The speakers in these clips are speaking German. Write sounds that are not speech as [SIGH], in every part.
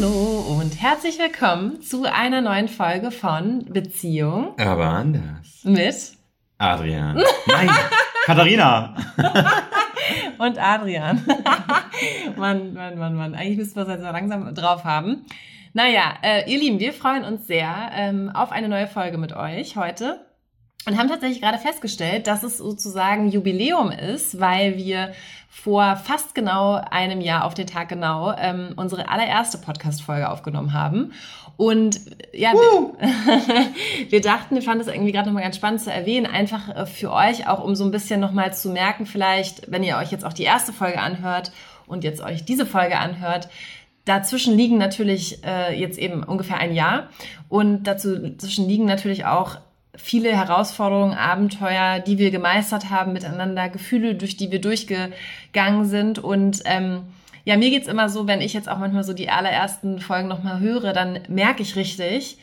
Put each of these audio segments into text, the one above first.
Hallo und herzlich willkommen zu einer neuen Folge von Beziehung Aber anders. mit Adrian. Nein, [LAUGHS] Katharina. [LAUGHS] und Adrian. [LAUGHS] Mann, Mann, Mann, Mann. Eigentlich müssten wir es jetzt so langsam drauf haben. Naja, äh, ihr Lieben, wir freuen uns sehr ähm, auf eine neue Folge mit euch heute. Und haben tatsächlich gerade festgestellt, dass es sozusagen Jubiläum ist, weil wir vor fast genau einem Jahr auf den Tag genau ähm, unsere allererste Podcast-Folge aufgenommen haben. Und ja, wir, [LAUGHS] wir, dachten, wir fanden es irgendwie gerade nochmal ganz spannend zu erwähnen, einfach äh, für euch auch, um so ein bisschen nochmal zu merken, vielleicht, wenn ihr euch jetzt auch die erste Folge anhört und jetzt euch diese Folge anhört, Dazwischen liegen natürlich äh, jetzt eben ungefähr ein Jahr und dazwischen liegen natürlich auch viele Herausforderungen, Abenteuer, die wir gemeistert haben miteinander, Gefühle, durch die wir durchgegangen sind. Und ähm, ja, mir geht's immer so, wenn ich jetzt auch manchmal so die allerersten Folgen nochmal höre, dann merke ich richtig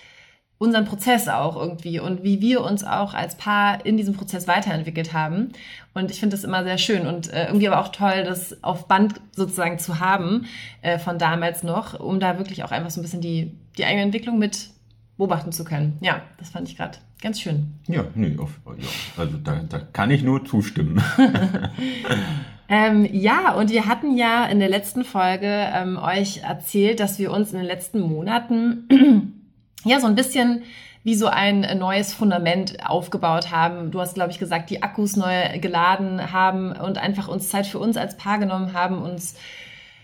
unseren Prozess auch irgendwie und wie wir uns auch als Paar in diesem Prozess weiterentwickelt haben. Und ich finde das immer sehr schön und äh, irgendwie aber auch toll, das auf Band sozusagen zu haben äh, von damals noch, um da wirklich auch einfach so ein bisschen die, die eigene Entwicklung mit beobachten zu können. Ja, das fand ich gerade ganz schön. Ja, nee, auf, ja, also da, da kann ich nur zustimmen. [LAUGHS] ähm, ja, und wir hatten ja in der letzten Folge ähm, euch erzählt, dass wir uns in den letzten Monaten [CLEARS THROAT] ja so ein bisschen wie so ein neues Fundament aufgebaut haben. Du hast, glaube ich, gesagt, die Akkus neu geladen haben und einfach uns Zeit für uns als Paar genommen haben, uns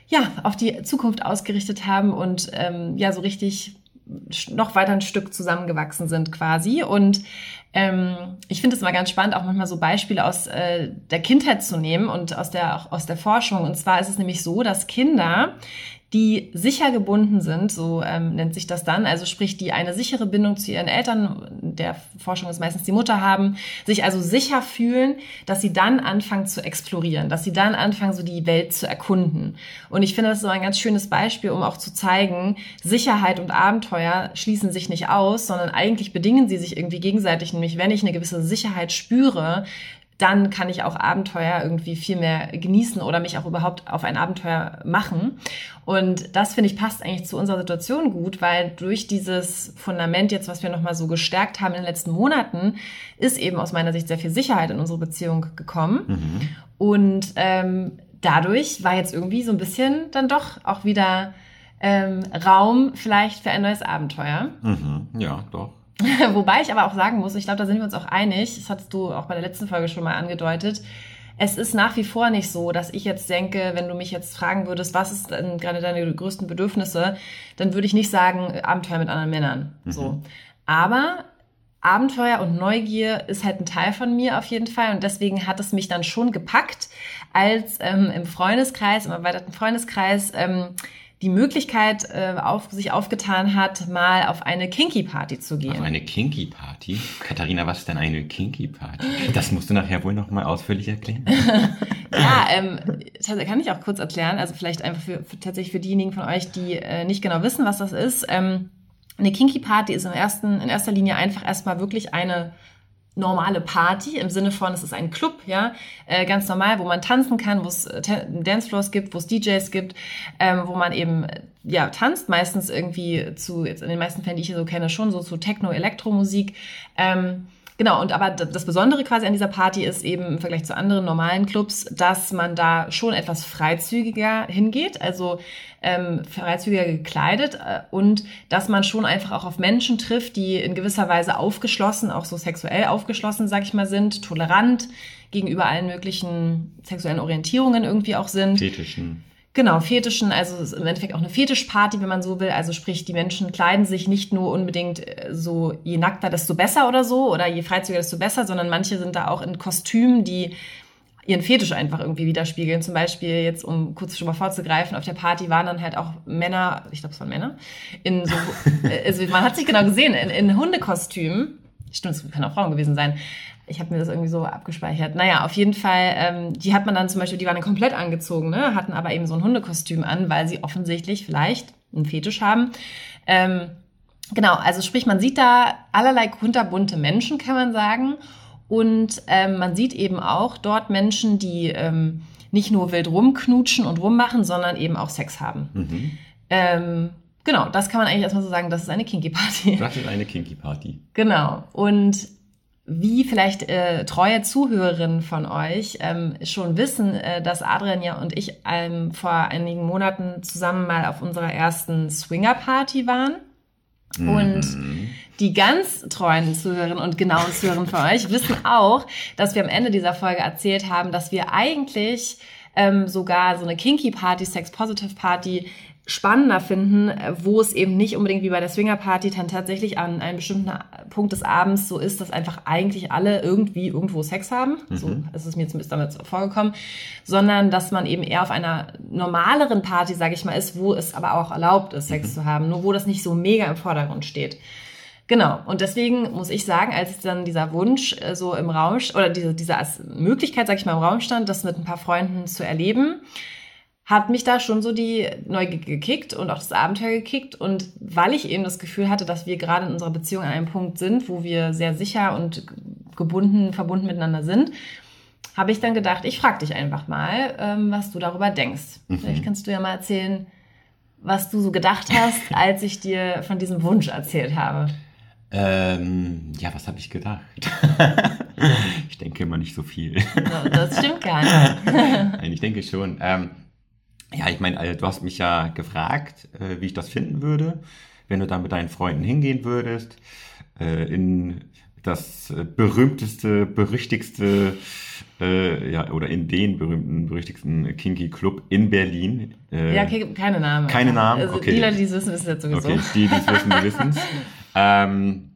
ja auf die Zukunft ausgerichtet haben und ähm, ja so richtig noch weiter ein Stück zusammengewachsen sind quasi. Und ähm, ich finde es immer ganz spannend, auch manchmal so Beispiele aus äh, der Kindheit zu nehmen und aus der, auch aus der Forschung. Und zwar ist es nämlich so, dass Kinder, die sicher gebunden sind, so ähm, nennt sich das dann, also sprich, die eine sichere Bindung zu ihren Eltern, der Forschung ist meistens die Mutter haben, sich also sicher fühlen, dass sie dann anfangen zu explorieren, dass sie dann anfangen, so die Welt zu erkunden. Und ich finde, das ist so ein ganz schönes Beispiel, um auch zu zeigen, Sicherheit und Abenteuer schließen sich nicht aus, sondern eigentlich bedingen sie sich irgendwie gegenseitig, nämlich wenn ich eine gewisse Sicherheit spüre, dann kann ich auch Abenteuer irgendwie viel mehr genießen oder mich auch überhaupt auf ein Abenteuer machen. Und das finde ich passt eigentlich zu unserer Situation gut, weil durch dieses Fundament jetzt, was wir nochmal so gestärkt haben in den letzten Monaten, ist eben aus meiner Sicht sehr viel Sicherheit in unsere Beziehung gekommen. Mhm. Und ähm, dadurch war jetzt irgendwie so ein bisschen dann doch auch wieder ähm, Raum vielleicht für ein neues Abenteuer. Mhm. Ja, doch. [LAUGHS] Wobei ich aber auch sagen muss, ich glaube, da sind wir uns auch einig, das hattest du auch bei der letzten Folge schon mal angedeutet, es ist nach wie vor nicht so, dass ich jetzt denke, wenn du mich jetzt fragen würdest, was ist denn gerade deine größten Bedürfnisse, dann würde ich nicht sagen, Abenteuer mit anderen Männern. Mhm. So. Aber Abenteuer und Neugier ist halt ein Teil von mir auf jeden Fall und deswegen hat es mich dann schon gepackt, als ähm, im Freundeskreis, im erweiterten Freundeskreis, ähm, die Möglichkeit äh, auf, sich aufgetan hat, mal auf eine Kinky-Party zu gehen. Auf eine Kinky-Party? Katharina, was ist denn eine Kinky-Party? Das musst du nachher wohl noch mal ausführlich erklären. [LAUGHS] ja, ähm, kann ich auch kurz erklären. Also vielleicht einfach für, für tatsächlich für diejenigen von euch, die äh, nicht genau wissen, was das ist. Ähm, eine Kinky-Party ist im ersten, in erster Linie einfach erstmal wirklich eine normale Party im Sinne von, es ist ein Club, ja, äh, ganz normal, wo man tanzen kann, wo es äh, Dancefloors gibt, wo es DJs gibt, ähm, wo man eben ja tanzt, meistens irgendwie zu, jetzt in den meisten Fällen, die ich hier so kenne, schon so zu Techno-Elektromusik. Ähm, Genau, und aber das Besondere quasi an dieser Party ist eben im Vergleich zu anderen normalen Clubs, dass man da schon etwas freizügiger hingeht, also ähm, freizügiger gekleidet äh, und dass man schon einfach auch auf Menschen trifft, die in gewisser Weise aufgeschlossen, auch so sexuell aufgeschlossen, sag ich mal, sind, tolerant gegenüber allen möglichen sexuellen Orientierungen irgendwie auch sind. Fetischen. Genau, Fetischen, also im Endeffekt auch eine Fetischparty, wenn man so will. Also sprich, die Menschen kleiden sich nicht nur unbedingt äh, so, je nackter, desto besser oder so, oder je freizügiger, desto besser, sondern manche sind da auch in Kostümen, die ihren Fetisch einfach irgendwie widerspiegeln. Zum Beispiel jetzt, um kurz schon mal vorzugreifen, auf der Party waren dann halt auch Männer, ich glaube, es waren Männer, in so, [LAUGHS] äh, also man hat sich genau gesehen, in, in Hundekostümen. Stimmt, es können auch Frauen gewesen sein ich habe mir das irgendwie so abgespeichert. Naja, auf jeden Fall, ähm, die hat man dann zum Beispiel, die waren dann komplett angezogen, ne? hatten aber eben so ein Hundekostüm an, weil sie offensichtlich vielleicht einen Fetisch haben. Ähm, genau, also sprich, man sieht da allerlei kunterbunte Menschen, kann man sagen. Und ähm, man sieht eben auch dort Menschen, die ähm, nicht nur wild rumknutschen und rummachen, sondern eben auch Sex haben. Mhm. Ähm, genau, das kann man eigentlich erstmal so sagen, das ist eine Kinky Party. Das ist eine Kinky Party. Genau. Und wie vielleicht äh, treue Zuhörerinnen von euch ähm, schon wissen, äh, dass Adrian ja und ich ähm, vor einigen Monaten zusammen mal auf unserer ersten Swinger-Party waren. Und Mhm. die ganz treuen Zuhörerinnen und genauen Zuhörerinnen von euch wissen auch, dass wir am Ende dieser Folge erzählt haben, dass wir eigentlich ähm, sogar so eine Kinky Party, Sex Positive Party spannender finden, wo es eben nicht unbedingt wie bei der Swinger Party dann tatsächlich an einem bestimmten Punkt des Abends so ist, dass einfach eigentlich alle irgendwie irgendwo Sex haben. So ist es mir zumindest damit vorgekommen, sondern dass man eben eher auf einer normaleren Party, sage ich mal, ist, wo es aber auch erlaubt ist, Sex zu haben, nur wo das nicht so mega im Vordergrund steht. Genau. Und deswegen muss ich sagen, als dann dieser Wunsch äh, so im Raum oder diese, diese Möglichkeit, sag ich mal, im Raum stand, das mit ein paar Freunden zu erleben, hat mich da schon so die Neugier gekickt und auch das Abenteuer gekickt. Und weil ich eben das Gefühl hatte, dass wir gerade in unserer Beziehung an einem Punkt sind, wo wir sehr sicher und gebunden, verbunden miteinander sind, habe ich dann gedacht, ich frage dich einfach mal, ähm, was du darüber denkst. Vielleicht kannst du ja mal erzählen, was du so gedacht hast, [LAUGHS] als ich dir von diesem Wunsch erzählt habe. Ähm, ja, was habe ich gedacht? [LAUGHS] ich denke immer nicht so viel. Das stimmt gar [LAUGHS] nicht. Nein, ich denke schon. Ähm, ja, ich meine, also, du hast mich ja gefragt, äh, wie ich das finden würde, wenn du dann mit deinen Freunden hingehen würdest, äh, in das äh, berühmteste, berüchtigste, äh, ja, oder in den berühmten, berüchtigsten Kinky Club in Berlin. Äh, Ja, okay, keine Namen. Keine Namen? Also Okay. Die Leute, die es wissen, wissen es jetzt sowieso. Okay, die, die es wissen, die wissen [LAUGHS] ähm,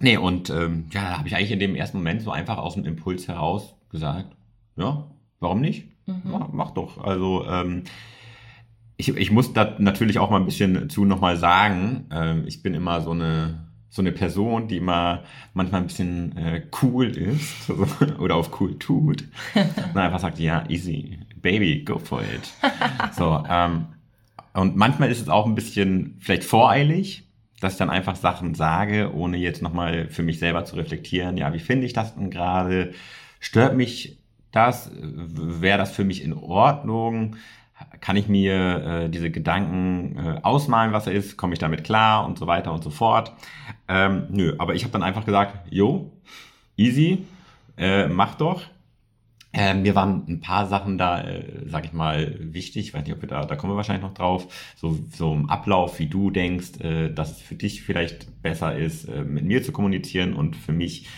Nee, und ähm, ja, da habe ich eigentlich in dem ersten Moment so einfach aus dem Impuls heraus gesagt, ja, warum nicht? Mhm. Mach, mach doch. Also ähm, ich, ich muss da natürlich auch mal ein bisschen zu nochmal sagen, ähm, ich bin immer so eine so eine Person, die immer manchmal ein bisschen äh, cool ist [LAUGHS] oder auf cool tut. [LAUGHS] Und einfach sagt, ja, easy, baby, go for it. So, ähm, und manchmal ist es auch ein bisschen vielleicht voreilig, dass ich dann einfach Sachen sage, ohne jetzt nochmal für mich selber zu reflektieren. Ja, wie finde ich das denn gerade? Stört mich das? Wäre das für mich in Ordnung? Kann ich mir äh, diese Gedanken äh, ausmalen, was er ist? Komme ich damit klar? Und so weiter und so fort. Ähm, nö, aber ich habe dann einfach gesagt, jo, easy, äh, mach doch. Äh, mir waren ein paar Sachen da, äh, sag ich mal, wichtig. Ich weiß nicht, ob wir da, da kommen wir wahrscheinlich noch drauf. So, so im Ablauf, wie du denkst, äh, dass es für dich vielleicht besser ist, äh, mit mir zu kommunizieren und für mich,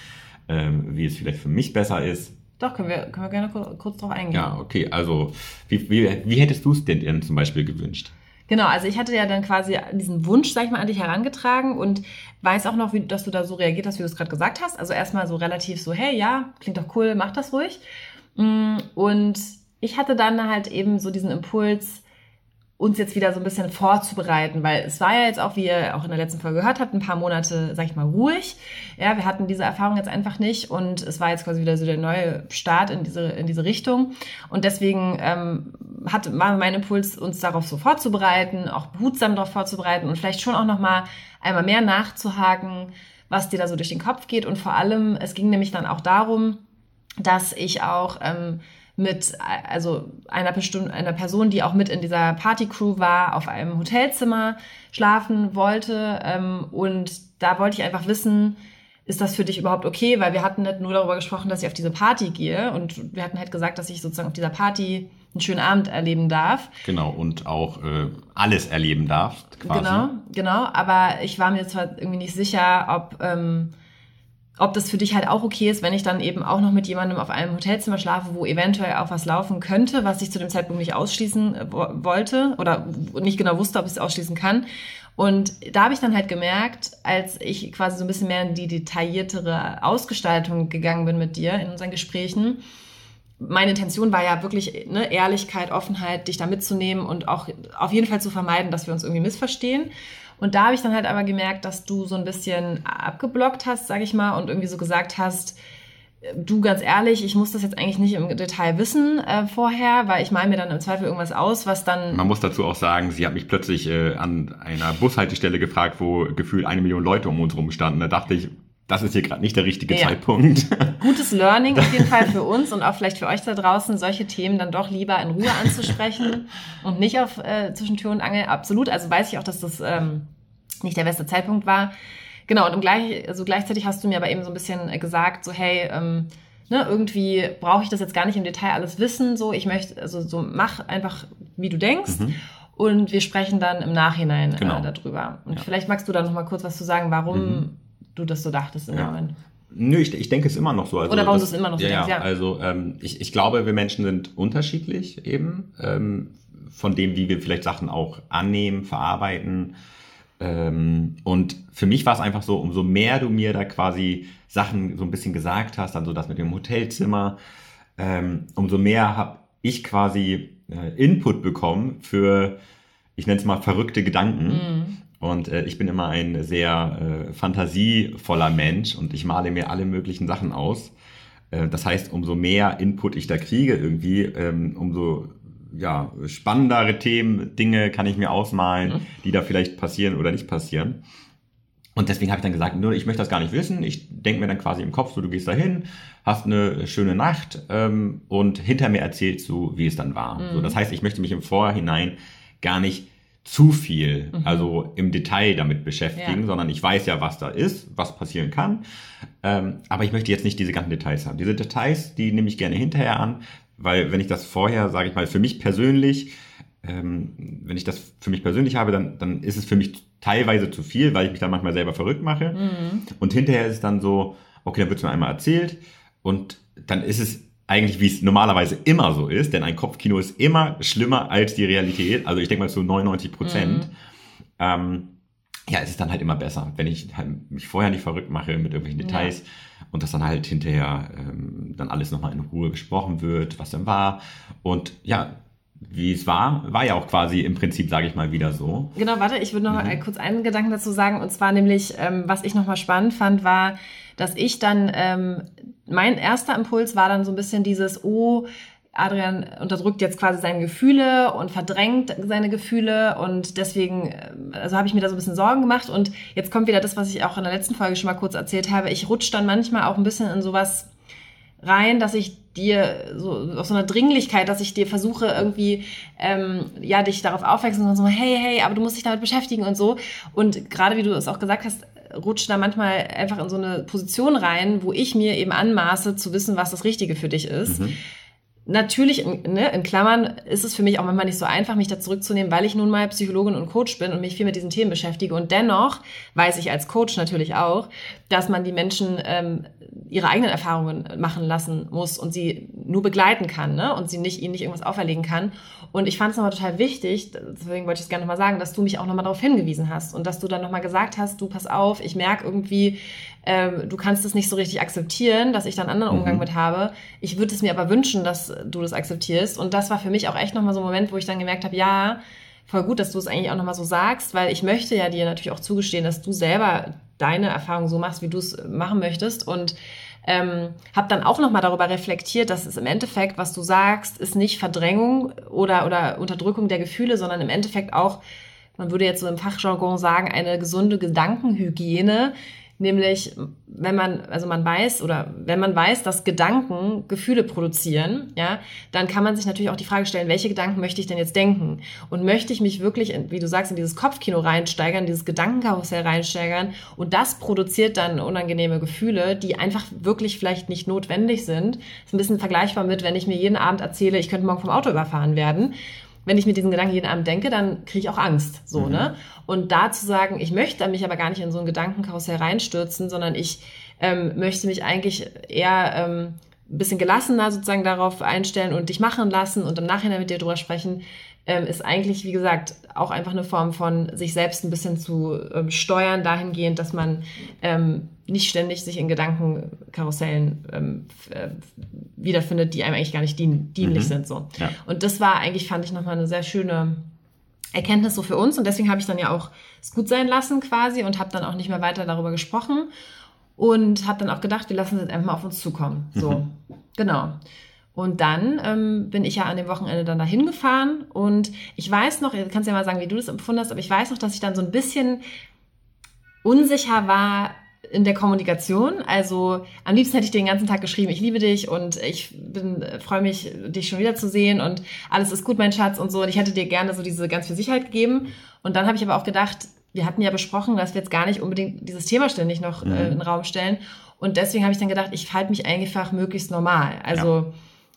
äh, wie es vielleicht für mich besser ist. Doch, können wir, können wir gerne kur- kurz drauf eingehen. Ja, okay. Also, wie, wie, wie hättest du es denn, denn zum Beispiel gewünscht? Genau, also ich hatte ja dann quasi diesen Wunsch, sag ich mal, an dich herangetragen und weiß auch noch, wie, dass du da so reagiert hast, wie du es gerade gesagt hast. Also erstmal so relativ so, hey, ja, klingt doch cool, mach das ruhig. Mm, Und ich hatte dann halt eben so diesen Impuls, uns jetzt wieder so ein bisschen vorzubereiten, weil es war ja jetzt auch, wie ihr auch in der letzten Folge gehört habt, ein paar Monate, sag ich mal, ruhig. Ja, wir hatten diese Erfahrung jetzt einfach nicht und es war jetzt quasi wieder so der neue Start in diese, in diese Richtung. Und deswegen ähm, hat, war mein Impuls, uns darauf so vorzubereiten, auch behutsam darauf vorzubereiten und vielleicht schon auch nochmal einmal mehr nachzuhaken, was dir da so durch den Kopf geht. Und vor allem, es ging nämlich dann auch darum, dass ich auch ähm, mit also einer bestimmten einer Person, die auch mit in dieser Partycrew war, auf einem Hotelzimmer schlafen wollte ähm, und da wollte ich einfach wissen, ist das für dich überhaupt okay? Weil wir hatten nicht nur darüber gesprochen, dass ich auf diese Party gehe und wir hatten halt gesagt, dass ich sozusagen auf dieser Party einen schönen Abend erleben darf. Genau, und auch äh, alles erleben darfst, quasi. Genau, genau. Aber ich war mir zwar irgendwie nicht sicher, ob, ähm, ob das für dich halt auch okay ist, wenn ich dann eben auch noch mit jemandem auf einem Hotelzimmer schlafe, wo eventuell auch was laufen könnte, was ich zu dem Zeitpunkt nicht ausschließen äh, wo- wollte oder nicht genau wusste, ob ich es ausschließen kann. Und da habe ich dann halt gemerkt, als ich quasi so ein bisschen mehr in die detailliertere Ausgestaltung gegangen bin mit dir in unseren Gesprächen, meine Intention war ja wirklich ne, Ehrlichkeit, Offenheit, dich da mitzunehmen und auch auf jeden Fall zu vermeiden, dass wir uns irgendwie missverstehen. Und da habe ich dann halt aber gemerkt, dass du so ein bisschen abgeblockt hast, sag ich mal, und irgendwie so gesagt hast, du ganz ehrlich, ich muss das jetzt eigentlich nicht im Detail wissen äh, vorher, weil ich male mir dann im Zweifel irgendwas aus, was dann Man muss dazu auch sagen, sie hat mich plötzlich äh, an einer Bushaltestelle gefragt, wo gefühlt eine Million Leute um uns rum standen. Da dachte ich, das ist hier gerade nicht der richtige ja. Zeitpunkt. [LAUGHS] Gutes Learning auf jeden Fall für [LAUGHS] uns und auch vielleicht für euch da draußen, solche Themen dann doch lieber in Ruhe anzusprechen [LAUGHS] und nicht auf äh, zwischen Tür und Angel. Absolut. Also weiß ich auch, dass das ähm, nicht der beste Zeitpunkt war. Genau, und gleich, also gleichzeitig hast du mir aber eben so ein bisschen gesagt, so hey, ähm, ne, irgendwie brauche ich das jetzt gar nicht im Detail alles wissen. So, ich möchte, also so mach einfach, wie du denkst. Mhm. Und wir sprechen dann im Nachhinein äh, genau. äh, darüber. Und ja. vielleicht magst du da noch mal kurz was zu sagen, warum mhm. Du das so dachtest im ja. Moment. Nö, ich, ich denke es immer noch so. Also Oder warum du es immer noch so ja, denkst, ja. Also ähm, ich, ich glaube, wir Menschen sind unterschiedlich eben ähm, von dem, wie wir vielleicht Sachen auch annehmen, verarbeiten. Ähm, und für mich war es einfach so, umso mehr du mir da quasi Sachen so ein bisschen gesagt hast, dann so das mit dem Hotelzimmer, ähm, umso mehr habe ich quasi äh, Input bekommen für, ich nenne es mal, verrückte Gedanken. Mhm. Und äh, ich bin immer ein sehr äh, fantasievoller Mensch und ich male mir alle möglichen Sachen aus. Äh, das heißt, umso mehr Input ich da kriege irgendwie, ähm, umso ja, spannendere Themen, Dinge kann ich mir ausmalen, mhm. die da vielleicht passieren oder nicht passieren. Und deswegen habe ich dann gesagt, nur ich möchte das gar nicht wissen. Ich denke mir dann quasi im Kopf, so du gehst da hin, hast eine schöne Nacht ähm, und hinter mir erzählst du, wie es dann war. Mhm. So, das heißt, ich möchte mich im Vorhinein gar nicht zu viel, mhm. also im Detail damit beschäftigen, ja. sondern ich weiß ja, was da ist, was passieren kann. Ähm, aber ich möchte jetzt nicht diese ganzen Details haben. Diese Details, die nehme ich gerne hinterher an, weil wenn ich das vorher, sage ich mal, für mich persönlich, ähm, wenn ich das für mich persönlich habe, dann, dann ist es für mich teilweise zu viel, weil ich mich dann manchmal selber verrückt mache. Mhm. Und hinterher ist es dann so, okay, dann wird es mir einmal erzählt und dann ist es eigentlich, wie es normalerweise immer so ist, denn ein Kopfkino ist immer schlimmer als die Realität. Also ich denke mal zu 99 Prozent. Mhm. Ähm, ja, es ist dann halt immer besser, wenn ich halt mich vorher nicht verrückt mache mit irgendwelchen Details ja. und dass dann halt hinterher ähm, dann alles nochmal in Ruhe besprochen wird, was dann war. Und ja, wie es war, war ja auch quasi im Prinzip, sage ich mal, wieder so. Genau, warte, ich würde noch mhm. kurz einen Gedanken dazu sagen. Und zwar nämlich, ähm, was ich nochmal spannend fand, war, dass ich dann, ähm, mein erster Impuls war dann so ein bisschen dieses, oh, Adrian unterdrückt jetzt quasi seine Gefühle und verdrängt seine Gefühle und deswegen, äh, also habe ich mir da so ein bisschen Sorgen gemacht und jetzt kommt wieder das, was ich auch in der letzten Folge schon mal kurz erzählt habe. Ich rutsche dann manchmal auch ein bisschen in sowas rein, dass ich dir so auf so einer Dringlichkeit, dass ich dir versuche irgendwie ähm, ja dich darauf aufwechseln und so hey hey, aber du musst dich damit beschäftigen und so und gerade wie du es auch gesagt hast, rutscht da manchmal einfach in so eine Position rein, wo ich mir eben anmaße zu wissen, was das Richtige für dich ist. Mhm. Natürlich, ne, in Klammern, ist es für mich auch manchmal nicht so einfach, mich da zurückzunehmen, weil ich nun mal Psychologin und Coach bin und mich viel mit diesen Themen beschäftige. Und dennoch weiß ich als Coach natürlich auch, dass man die Menschen ähm, ihre eigenen Erfahrungen machen lassen muss und sie nur begleiten kann ne? und sie nicht ihnen nicht irgendwas auferlegen kann. Und ich fand es nochmal total wichtig, deswegen wollte ich es gerne nochmal sagen, dass du mich auch nochmal darauf hingewiesen hast und dass du dann nochmal gesagt hast, du pass auf, ich merke irgendwie, ähm, du kannst es nicht so richtig akzeptieren, dass ich da einen anderen Umgang mhm. mit habe. Ich würde es mir aber wünschen, dass du das akzeptierst. Und das war für mich auch echt nochmal so ein Moment, wo ich dann gemerkt habe, ja, voll gut, dass du es eigentlich auch nochmal so sagst, weil ich möchte ja dir natürlich auch zugestehen, dass du selber deine Erfahrung so machst, wie du es machen möchtest. Und ähm, habe dann auch nochmal darüber reflektiert, dass es im Endeffekt, was du sagst, ist nicht Verdrängung oder, oder Unterdrückung der Gefühle, sondern im Endeffekt auch, man würde jetzt so im Fachjargon sagen, eine gesunde Gedankenhygiene, Nämlich, wenn man, also man weiß oder wenn man weiß, dass Gedanken Gefühle produzieren, ja, dann kann man sich natürlich auch die Frage stellen, welche Gedanken möchte ich denn jetzt denken? Und möchte ich mich wirklich, in, wie du sagst, in dieses Kopfkino reinsteigern, dieses Gedankenkarussell reinsteigern und das produziert dann unangenehme Gefühle, die einfach wirklich vielleicht nicht notwendig sind. Das ist ein bisschen vergleichbar mit, wenn ich mir jeden Abend erzähle, ich könnte morgen vom Auto überfahren werden wenn ich mir diesen Gedanken jeden Abend denke, dann kriege ich auch Angst. So, mhm. ne? Und da zu sagen, ich möchte mich aber gar nicht in so ein Gedankenkarussell reinstürzen, sondern ich ähm, möchte mich eigentlich eher ähm, ein bisschen gelassener sozusagen darauf einstellen und dich machen lassen und im Nachhinein mit dir drüber sprechen, ähm, ist eigentlich, wie gesagt, auch einfach eine Form von sich selbst ein bisschen zu ähm, steuern, dahingehend, dass man ähm, nicht ständig sich in Gedankenkarussellen ähm, äh, wiederfindet, die einem eigentlich gar nicht dien dienlich mhm. sind. So. Ja. Und das war eigentlich, fand ich, nochmal eine sehr schöne Erkenntnis so für uns. Und deswegen habe ich dann ja auch es gut sein lassen quasi und habe dann auch nicht mehr weiter darüber gesprochen und habe dann auch gedacht, wir lassen es jetzt einfach mal auf uns zukommen. So, mhm. genau. Und dann ähm, bin ich ja an dem Wochenende dann dahin gefahren und ich weiß noch, du kannst ja mal sagen, wie du das empfunden hast, aber ich weiß noch, dass ich dann so ein bisschen unsicher war, in der Kommunikation. Also am liebsten hätte ich dir den ganzen Tag geschrieben, ich liebe dich und ich bin freue mich, dich schon wieder zu sehen und alles ist gut, mein Schatz und so. Und ich hätte dir gerne so diese ganz viel Sicherheit gegeben. Und dann habe ich aber auch gedacht, wir hatten ja besprochen, dass wir jetzt gar nicht unbedingt dieses Thema ständig noch mhm. äh, in den Raum stellen. Und deswegen habe ich dann gedacht, ich verhalte mich einfach möglichst normal. Also ja.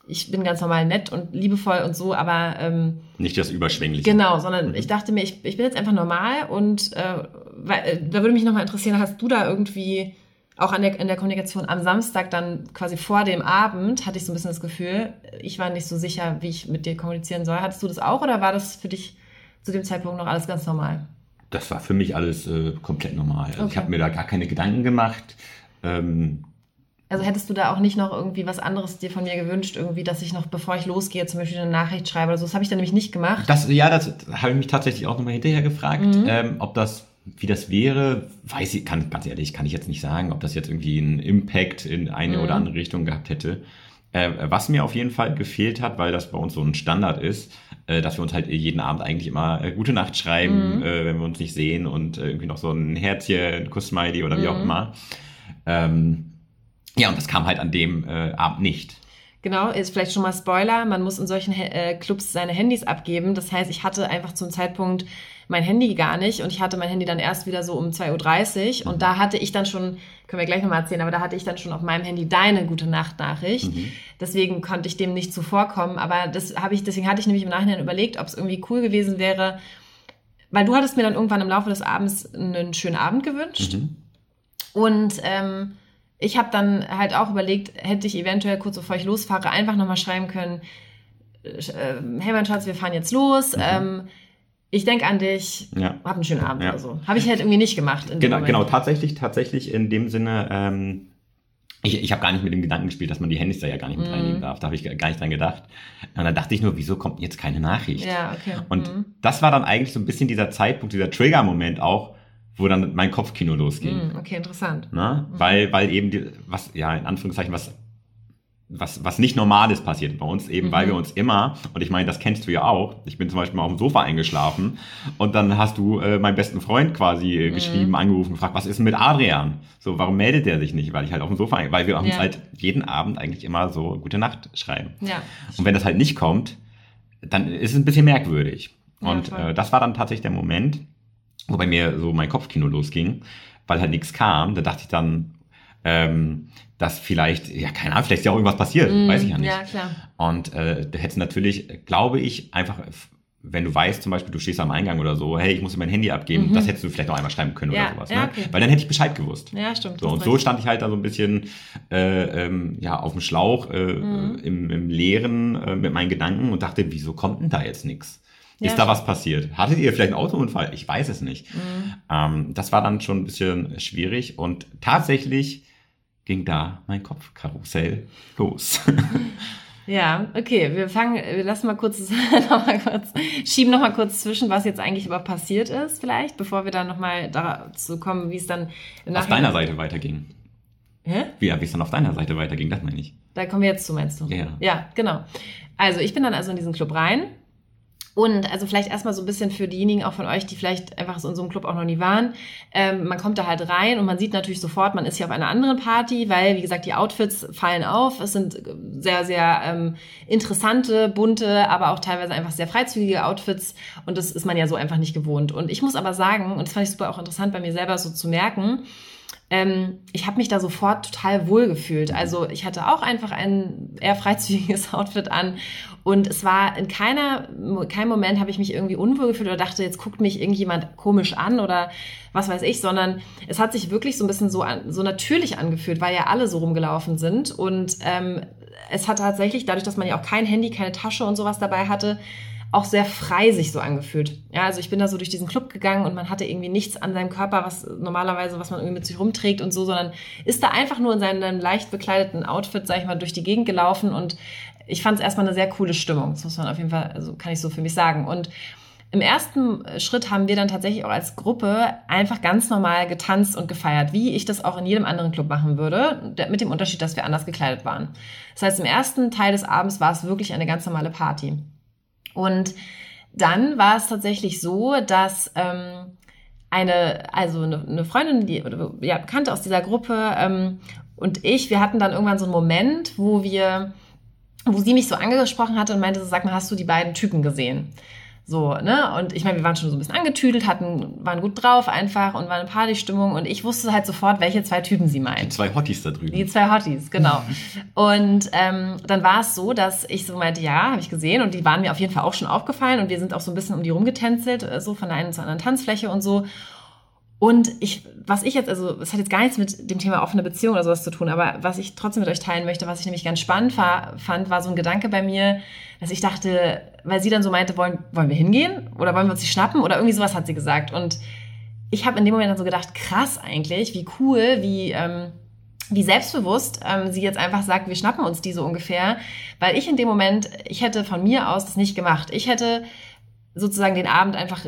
Ich bin ganz normal nett und liebevoll und so, aber ähm, nicht das Überschwängliche. Genau, sondern mhm. ich dachte mir, ich, ich bin jetzt einfach normal und äh, weil, äh, da würde mich nochmal interessieren, hast du da irgendwie auch an der, in der Kommunikation am Samstag dann quasi vor dem Abend hatte ich so ein bisschen das Gefühl, ich war nicht so sicher, wie ich mit dir kommunizieren soll. Hattest du das auch oder war das für dich zu dem Zeitpunkt noch alles ganz normal? Das war für mich alles äh, komplett normal. Also okay. Ich habe mir da gar keine Gedanken gemacht. Ähm, also hättest du da auch nicht noch irgendwie was anderes dir von mir gewünscht, irgendwie, dass ich noch, bevor ich losgehe, zum Beispiel eine Nachricht schreibe oder so. Das habe ich dann nämlich nicht gemacht. Das, ja, das habe ich mich tatsächlich auch nochmal hinterher gefragt, mhm. ähm, ob das, wie das wäre, weiß ich, kann, ganz ehrlich, kann ich jetzt nicht sagen, ob das jetzt irgendwie einen Impact in eine mhm. oder andere Richtung gehabt hätte. Äh, was mir auf jeden Fall gefehlt hat, weil das bei uns so ein Standard ist, äh, dass wir uns halt jeden Abend eigentlich immer äh, gute Nacht schreiben, mhm. äh, wenn wir uns nicht sehen und äh, irgendwie noch so ein Herzchen, ein Kuss-Smiley oder wie auch mhm. immer. Ähm, ja, und das kam halt an dem äh, Abend nicht. Genau, ist vielleicht schon mal Spoiler. Man muss in solchen äh, Clubs seine Handys abgeben. Das heißt, ich hatte einfach zum Zeitpunkt mein Handy gar nicht und ich hatte mein Handy dann erst wieder so um 2.30 Uhr und mhm. da hatte ich dann schon, können wir gleich nochmal erzählen, aber da hatte ich dann schon auf meinem Handy deine gute Nacht-Nachricht. Mhm. Deswegen konnte ich dem nicht zuvorkommen, aber das habe ich, deswegen hatte ich nämlich im Nachhinein überlegt, ob es irgendwie cool gewesen wäre, weil du hattest mir dann irgendwann im Laufe des Abends einen schönen Abend gewünscht mhm. und ähm, ich habe dann halt auch überlegt, hätte ich eventuell kurz bevor ich losfahre einfach nochmal schreiben können, äh, hey mein Schatz, wir fahren jetzt los. Mhm. Ähm, ich denke an dich, ja. hab einen schönen Abend ja. oder so. Habe ich halt irgendwie nicht gemacht. genau, genau, tatsächlich, tatsächlich in dem Sinne, ähm, ich, ich habe gar nicht mit dem Gedanken gespielt, dass man die Handys da ja gar nicht mit mm. reinnehmen darf. Da habe ich gar nicht dran gedacht. Und dann dachte ich nur, wieso kommt jetzt keine Nachricht? Ja, okay. Und mm. das war dann eigentlich so ein bisschen dieser Zeitpunkt, dieser Trigger-Moment auch, wo dann mein Kopfkino losging. Mm, okay, interessant. Na? Mhm. Weil, weil eben, die, was, ja, in Anführungszeichen, was was, was nicht Normales passiert bei uns, eben mhm. weil wir uns immer, und ich meine, das kennst du ja auch, ich bin zum Beispiel mal auf dem Sofa eingeschlafen und dann hast du äh, meinen besten Freund quasi äh, mhm. geschrieben, angerufen, gefragt, was ist denn mit Adrian? So, warum meldet der sich nicht? Weil ich halt auf dem Sofa, weil wir ja. uns halt jeden Abend eigentlich immer so gute Nacht schreiben. Ja. Und wenn das halt nicht kommt, dann ist es ein bisschen merkwürdig. Und ja, äh, das war dann tatsächlich der Moment, wo bei mir so mein Kopfkino losging, weil halt nichts kam. Da dachte ich dann, ähm, dass vielleicht, ja, keine Ahnung, vielleicht ist ja auch irgendwas passiert, mm, weiß ich ja nicht. Ja, klar. Und äh, da hättest natürlich, glaube ich, einfach, wenn du weißt, zum Beispiel, du stehst am Eingang oder so, hey, ich muss mein Handy abgeben, mhm. das hättest du vielleicht noch einmal schreiben können ja, oder sowas. Ja, ne? okay. Weil dann hätte ich Bescheid gewusst. Ja, stimmt. So, und so stand ich halt da so ein bisschen äh, ähm, ja, auf dem Schlauch äh, mhm. im, im Leeren äh, mit meinen Gedanken und dachte, wieso kommt denn da jetzt nichts? Ja, ist da was passiert? Hattet ihr vielleicht einen Autounfall? Ich weiß es nicht. Mhm. Ähm, das war dann schon ein bisschen schwierig und tatsächlich ging da mein Kopfkarussell los. [LAUGHS] Ja, okay, wir fangen, wir lassen mal kurz, [LAUGHS] noch mal kurz schieben noch mal kurz zwischen, was jetzt eigentlich aber passiert ist, vielleicht, bevor wir dann noch mal dazu kommen, wie es dann auf deiner Seite weiterging. Hä? Wie, wie es dann auf deiner Seite weiterging, das meine ich. Da kommen wir jetzt zu, meinst du? Ja. Ja, genau. Also ich bin dann also in diesen Club rein und also vielleicht erstmal so ein bisschen für diejenigen auch von euch, die vielleicht einfach so in so einem Club auch noch nie waren. Ähm, man kommt da halt rein und man sieht natürlich sofort, man ist hier auf einer anderen Party, weil, wie gesagt, die Outfits fallen auf. Es sind sehr, sehr ähm, interessante, bunte, aber auch teilweise einfach sehr freizügige Outfits. Und das ist man ja so einfach nicht gewohnt. Und ich muss aber sagen, und das fand ich super auch interessant bei mir selber so zu merken, ähm, ich habe mich da sofort total wohl gefühlt. Also ich hatte auch einfach ein eher freizügiges [LAUGHS] Outfit an. Und es war in keiner, keinem Moment habe ich mich irgendwie unwohl gefühlt oder dachte, jetzt guckt mich irgendjemand komisch an oder was weiß ich, sondern es hat sich wirklich so ein bisschen so, an, so natürlich angefühlt, weil ja alle so rumgelaufen sind. Und ähm, es hat tatsächlich, dadurch, dass man ja auch kein Handy, keine Tasche und sowas dabei hatte, auch sehr frei sich so angefühlt. Ja, also ich bin da so durch diesen Club gegangen und man hatte irgendwie nichts an seinem Körper, was normalerweise, was man irgendwie mit sich rumträgt und so, sondern ist da einfach nur in seinem leicht bekleideten Outfit, sag ich mal, durch die Gegend gelaufen und ich fand es erstmal eine sehr coole Stimmung. Das muss man auf jeden Fall, also kann ich so für mich sagen. Und im ersten Schritt haben wir dann tatsächlich auch als Gruppe einfach ganz normal getanzt und gefeiert, wie ich das auch in jedem anderen Club machen würde, mit dem Unterschied, dass wir anders gekleidet waren. Das heißt, im ersten Teil des Abends war es wirklich eine ganz normale Party. Und dann war es tatsächlich so, dass ähm, eine, also eine, eine Freundin, die, ja, Bekannte aus dieser Gruppe ähm, und ich, wir hatten dann irgendwann so einen Moment, wo wir, wo sie mich so angesprochen hatte und meinte, so, sag mal, hast du die beiden Typen gesehen? So, ne? Und ich meine, wir waren schon so ein bisschen angetüdelt, hatten, waren gut drauf einfach und war eine Partystimmung und ich wusste halt sofort, welche zwei Typen sie meint. Die zwei Hotties da drüben. Die zwei Hotties, genau. [LAUGHS] und ähm, dann war es so, dass ich so meinte, ja, habe ich gesehen und die waren mir auf jeden Fall auch schon aufgefallen und wir sind auch so ein bisschen um die rumgetänzelt, äh, so von der einen zur anderen Tanzfläche und so. Und ich, was ich jetzt, also es hat jetzt gar nichts mit dem Thema offene Beziehung oder sowas zu tun, aber was ich trotzdem mit euch teilen möchte, was ich nämlich ganz spannend fand, war so ein Gedanke bei mir, dass ich dachte, weil sie dann so meinte, wollen, wollen wir hingehen oder wollen wir uns die schnappen oder irgendwie sowas hat sie gesagt. Und ich habe in dem Moment dann so gedacht, krass eigentlich, wie cool, wie, ähm, wie selbstbewusst ähm, sie jetzt einfach sagt, wir schnappen uns die so ungefähr, weil ich in dem Moment, ich hätte von mir aus das nicht gemacht. Ich hätte sozusagen den Abend einfach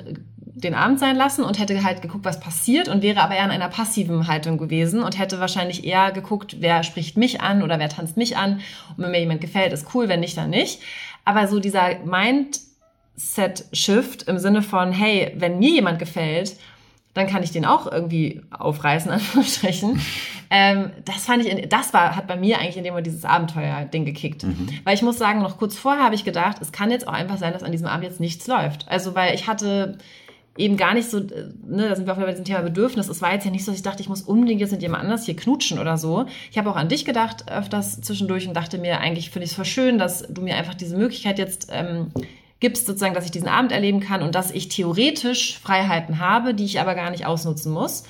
den Abend sein lassen und hätte halt geguckt, was passiert und wäre aber eher in einer passiven Haltung gewesen und hätte wahrscheinlich eher geguckt, wer spricht mich an oder wer tanzt mich an. Und wenn mir jemand gefällt, ist cool, wenn nicht, dann nicht. Aber so dieser Mindset-Shift im Sinne von, hey, wenn mir jemand gefällt, dann kann ich den auch irgendwie aufreißen, [LAUGHS] Anführungsstrichen. ähm, das fand ich, das war, hat bei mir eigentlich in dem Moment dieses Abenteuer-Ding gekickt. Mhm. Weil ich muss sagen, noch kurz vorher habe ich gedacht, es kann jetzt auch einfach sein, dass an diesem Abend jetzt nichts läuft. Also, weil ich hatte eben gar nicht so, äh, ne, da sind wir auch wieder bei diesem Thema Bedürfnis. Es war jetzt ja nicht so, dass ich dachte, ich muss unbedingt jetzt mit jemand anders hier knutschen oder so. Ich habe auch an dich gedacht öfters zwischendurch und dachte mir, eigentlich finde ich es voll schön, dass du mir einfach diese Möglichkeit jetzt ähm, gibst, sozusagen, dass ich diesen Abend erleben kann und dass ich theoretisch Freiheiten habe, die ich aber gar nicht ausnutzen muss.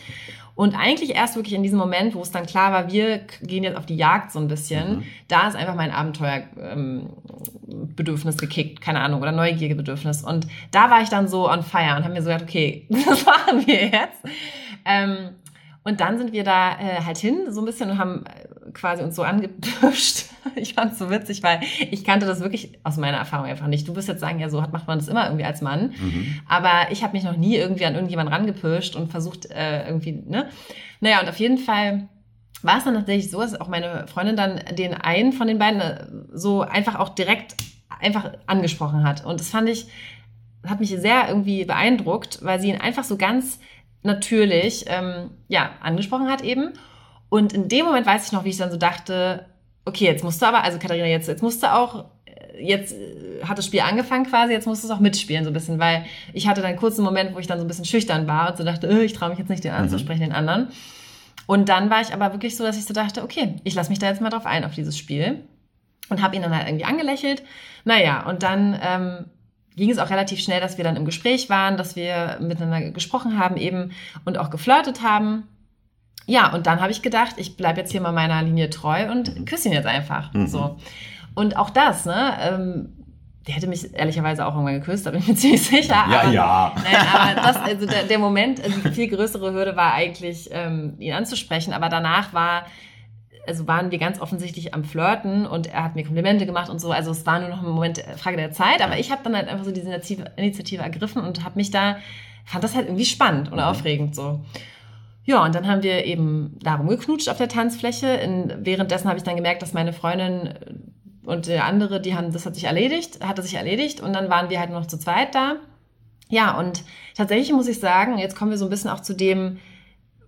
Und eigentlich erst wirklich in diesem Moment, wo es dann klar war, wir gehen jetzt auf die Jagd so ein bisschen, mhm. da ist einfach mein Abenteuerbedürfnis ähm, gekickt, keine Ahnung, oder Neugierbedürfnis. Und da war ich dann so on fire und habe mir so gedacht, okay, [LAUGHS] was machen wir jetzt? Ähm, und dann sind wir da äh, halt hin, so ein bisschen, und haben quasi uns so angepirscht. [LAUGHS] Ich fand es so witzig, weil ich kannte das wirklich aus meiner Erfahrung einfach nicht. Du wirst jetzt sagen, ja, so macht man das immer irgendwie als Mann. Mhm. Aber ich habe mich noch nie irgendwie an irgendjemanden rangepirscht und versucht äh, irgendwie, ne? Naja, und auf jeden Fall war es dann tatsächlich so, dass auch meine Freundin dann den einen von den beiden äh, so einfach auch direkt einfach angesprochen hat. Und das fand ich, hat mich sehr irgendwie beeindruckt, weil sie ihn einfach so ganz natürlich ähm, ja angesprochen hat eben und in dem Moment weiß ich noch, wie ich dann so dachte, okay, jetzt musst du aber, also Katharina, jetzt, jetzt musst du auch, jetzt äh, hat das Spiel angefangen quasi, jetzt musst du es auch mitspielen so ein bisschen, weil ich hatte dann einen kurzen Moment, wo ich dann so ein bisschen schüchtern war und so dachte, oh, ich traue mich jetzt nicht, den mhm. anzusprechen, den anderen. Und dann war ich aber wirklich so, dass ich so dachte, okay, ich lasse mich da jetzt mal drauf ein, auf dieses Spiel. Und habe ihn dann halt irgendwie angelächelt. Naja, und dann ähm, ging es auch relativ schnell, dass wir dann im Gespräch waren, dass wir miteinander gesprochen haben eben und auch geflirtet haben. Ja, und dann habe ich gedacht, ich bleibe jetzt hier mal meiner Linie treu und küsse ihn jetzt einfach. Mhm. So. Und auch das, ne? Ähm, der hätte mich ehrlicherweise auch irgendwann geküsst, da bin ich mir [LAUGHS] ziemlich sicher. Ja, aber, ja. Nein, aber das, also der, der Moment, also die viel größere Hürde war eigentlich, ähm, ihn anzusprechen, aber danach war, also waren wir ganz offensichtlich am Flirten und er hat mir Komplimente gemacht und so. Also es war nur noch ein Moment äh, Frage der Zeit, aber ich habe dann halt einfach so diese Initiative ergriffen und habe mich da, fand das halt irgendwie spannend und mhm. aufregend so. Ja, und dann haben wir eben darum geknutscht auf der Tanzfläche. In, währenddessen habe ich dann gemerkt, dass meine Freundin und der andere, die haben, das hat sich erledigt, hatte sich erledigt und dann waren wir halt noch zu zweit da. Ja, und tatsächlich muss ich sagen, jetzt kommen wir so ein bisschen auch zu dem,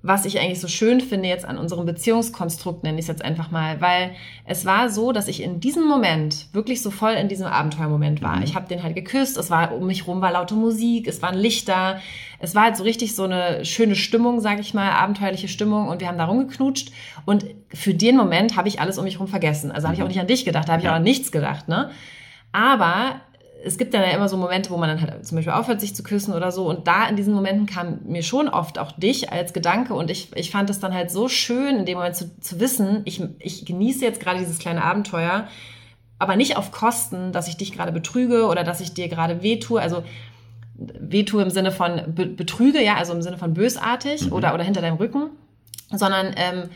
was ich eigentlich so schön finde jetzt an unserem Beziehungskonstrukt, nenne ich es jetzt einfach mal, weil es war so, dass ich in diesem Moment wirklich so voll in diesem Abenteuermoment war. Mhm. Ich habe den halt geküsst, es war um mich rum war laute Musik, es waren Lichter, es war halt so richtig so eine schöne Stimmung, sage ich mal, abenteuerliche Stimmung und wir haben da rumgeknutscht und für den Moment habe ich alles um mich rum vergessen. Also habe ich auch mhm. nicht an dich gedacht, da habe ich ja. auch an nichts gedacht, ne? Aber es gibt dann ja immer so Momente, wo man dann halt zum Beispiel aufhört, sich zu küssen oder so. Und da in diesen Momenten kam mir schon oft auch dich als Gedanke. Und ich, ich fand es dann halt so schön, in dem Moment zu, zu wissen, ich, ich genieße jetzt gerade dieses kleine Abenteuer, aber nicht auf Kosten, dass ich dich gerade betrüge oder dass ich dir gerade wehtue. Also wehtue im Sinne von betrüge, ja, also im Sinne von bösartig mhm. oder, oder hinter deinem Rücken, sondern ähm,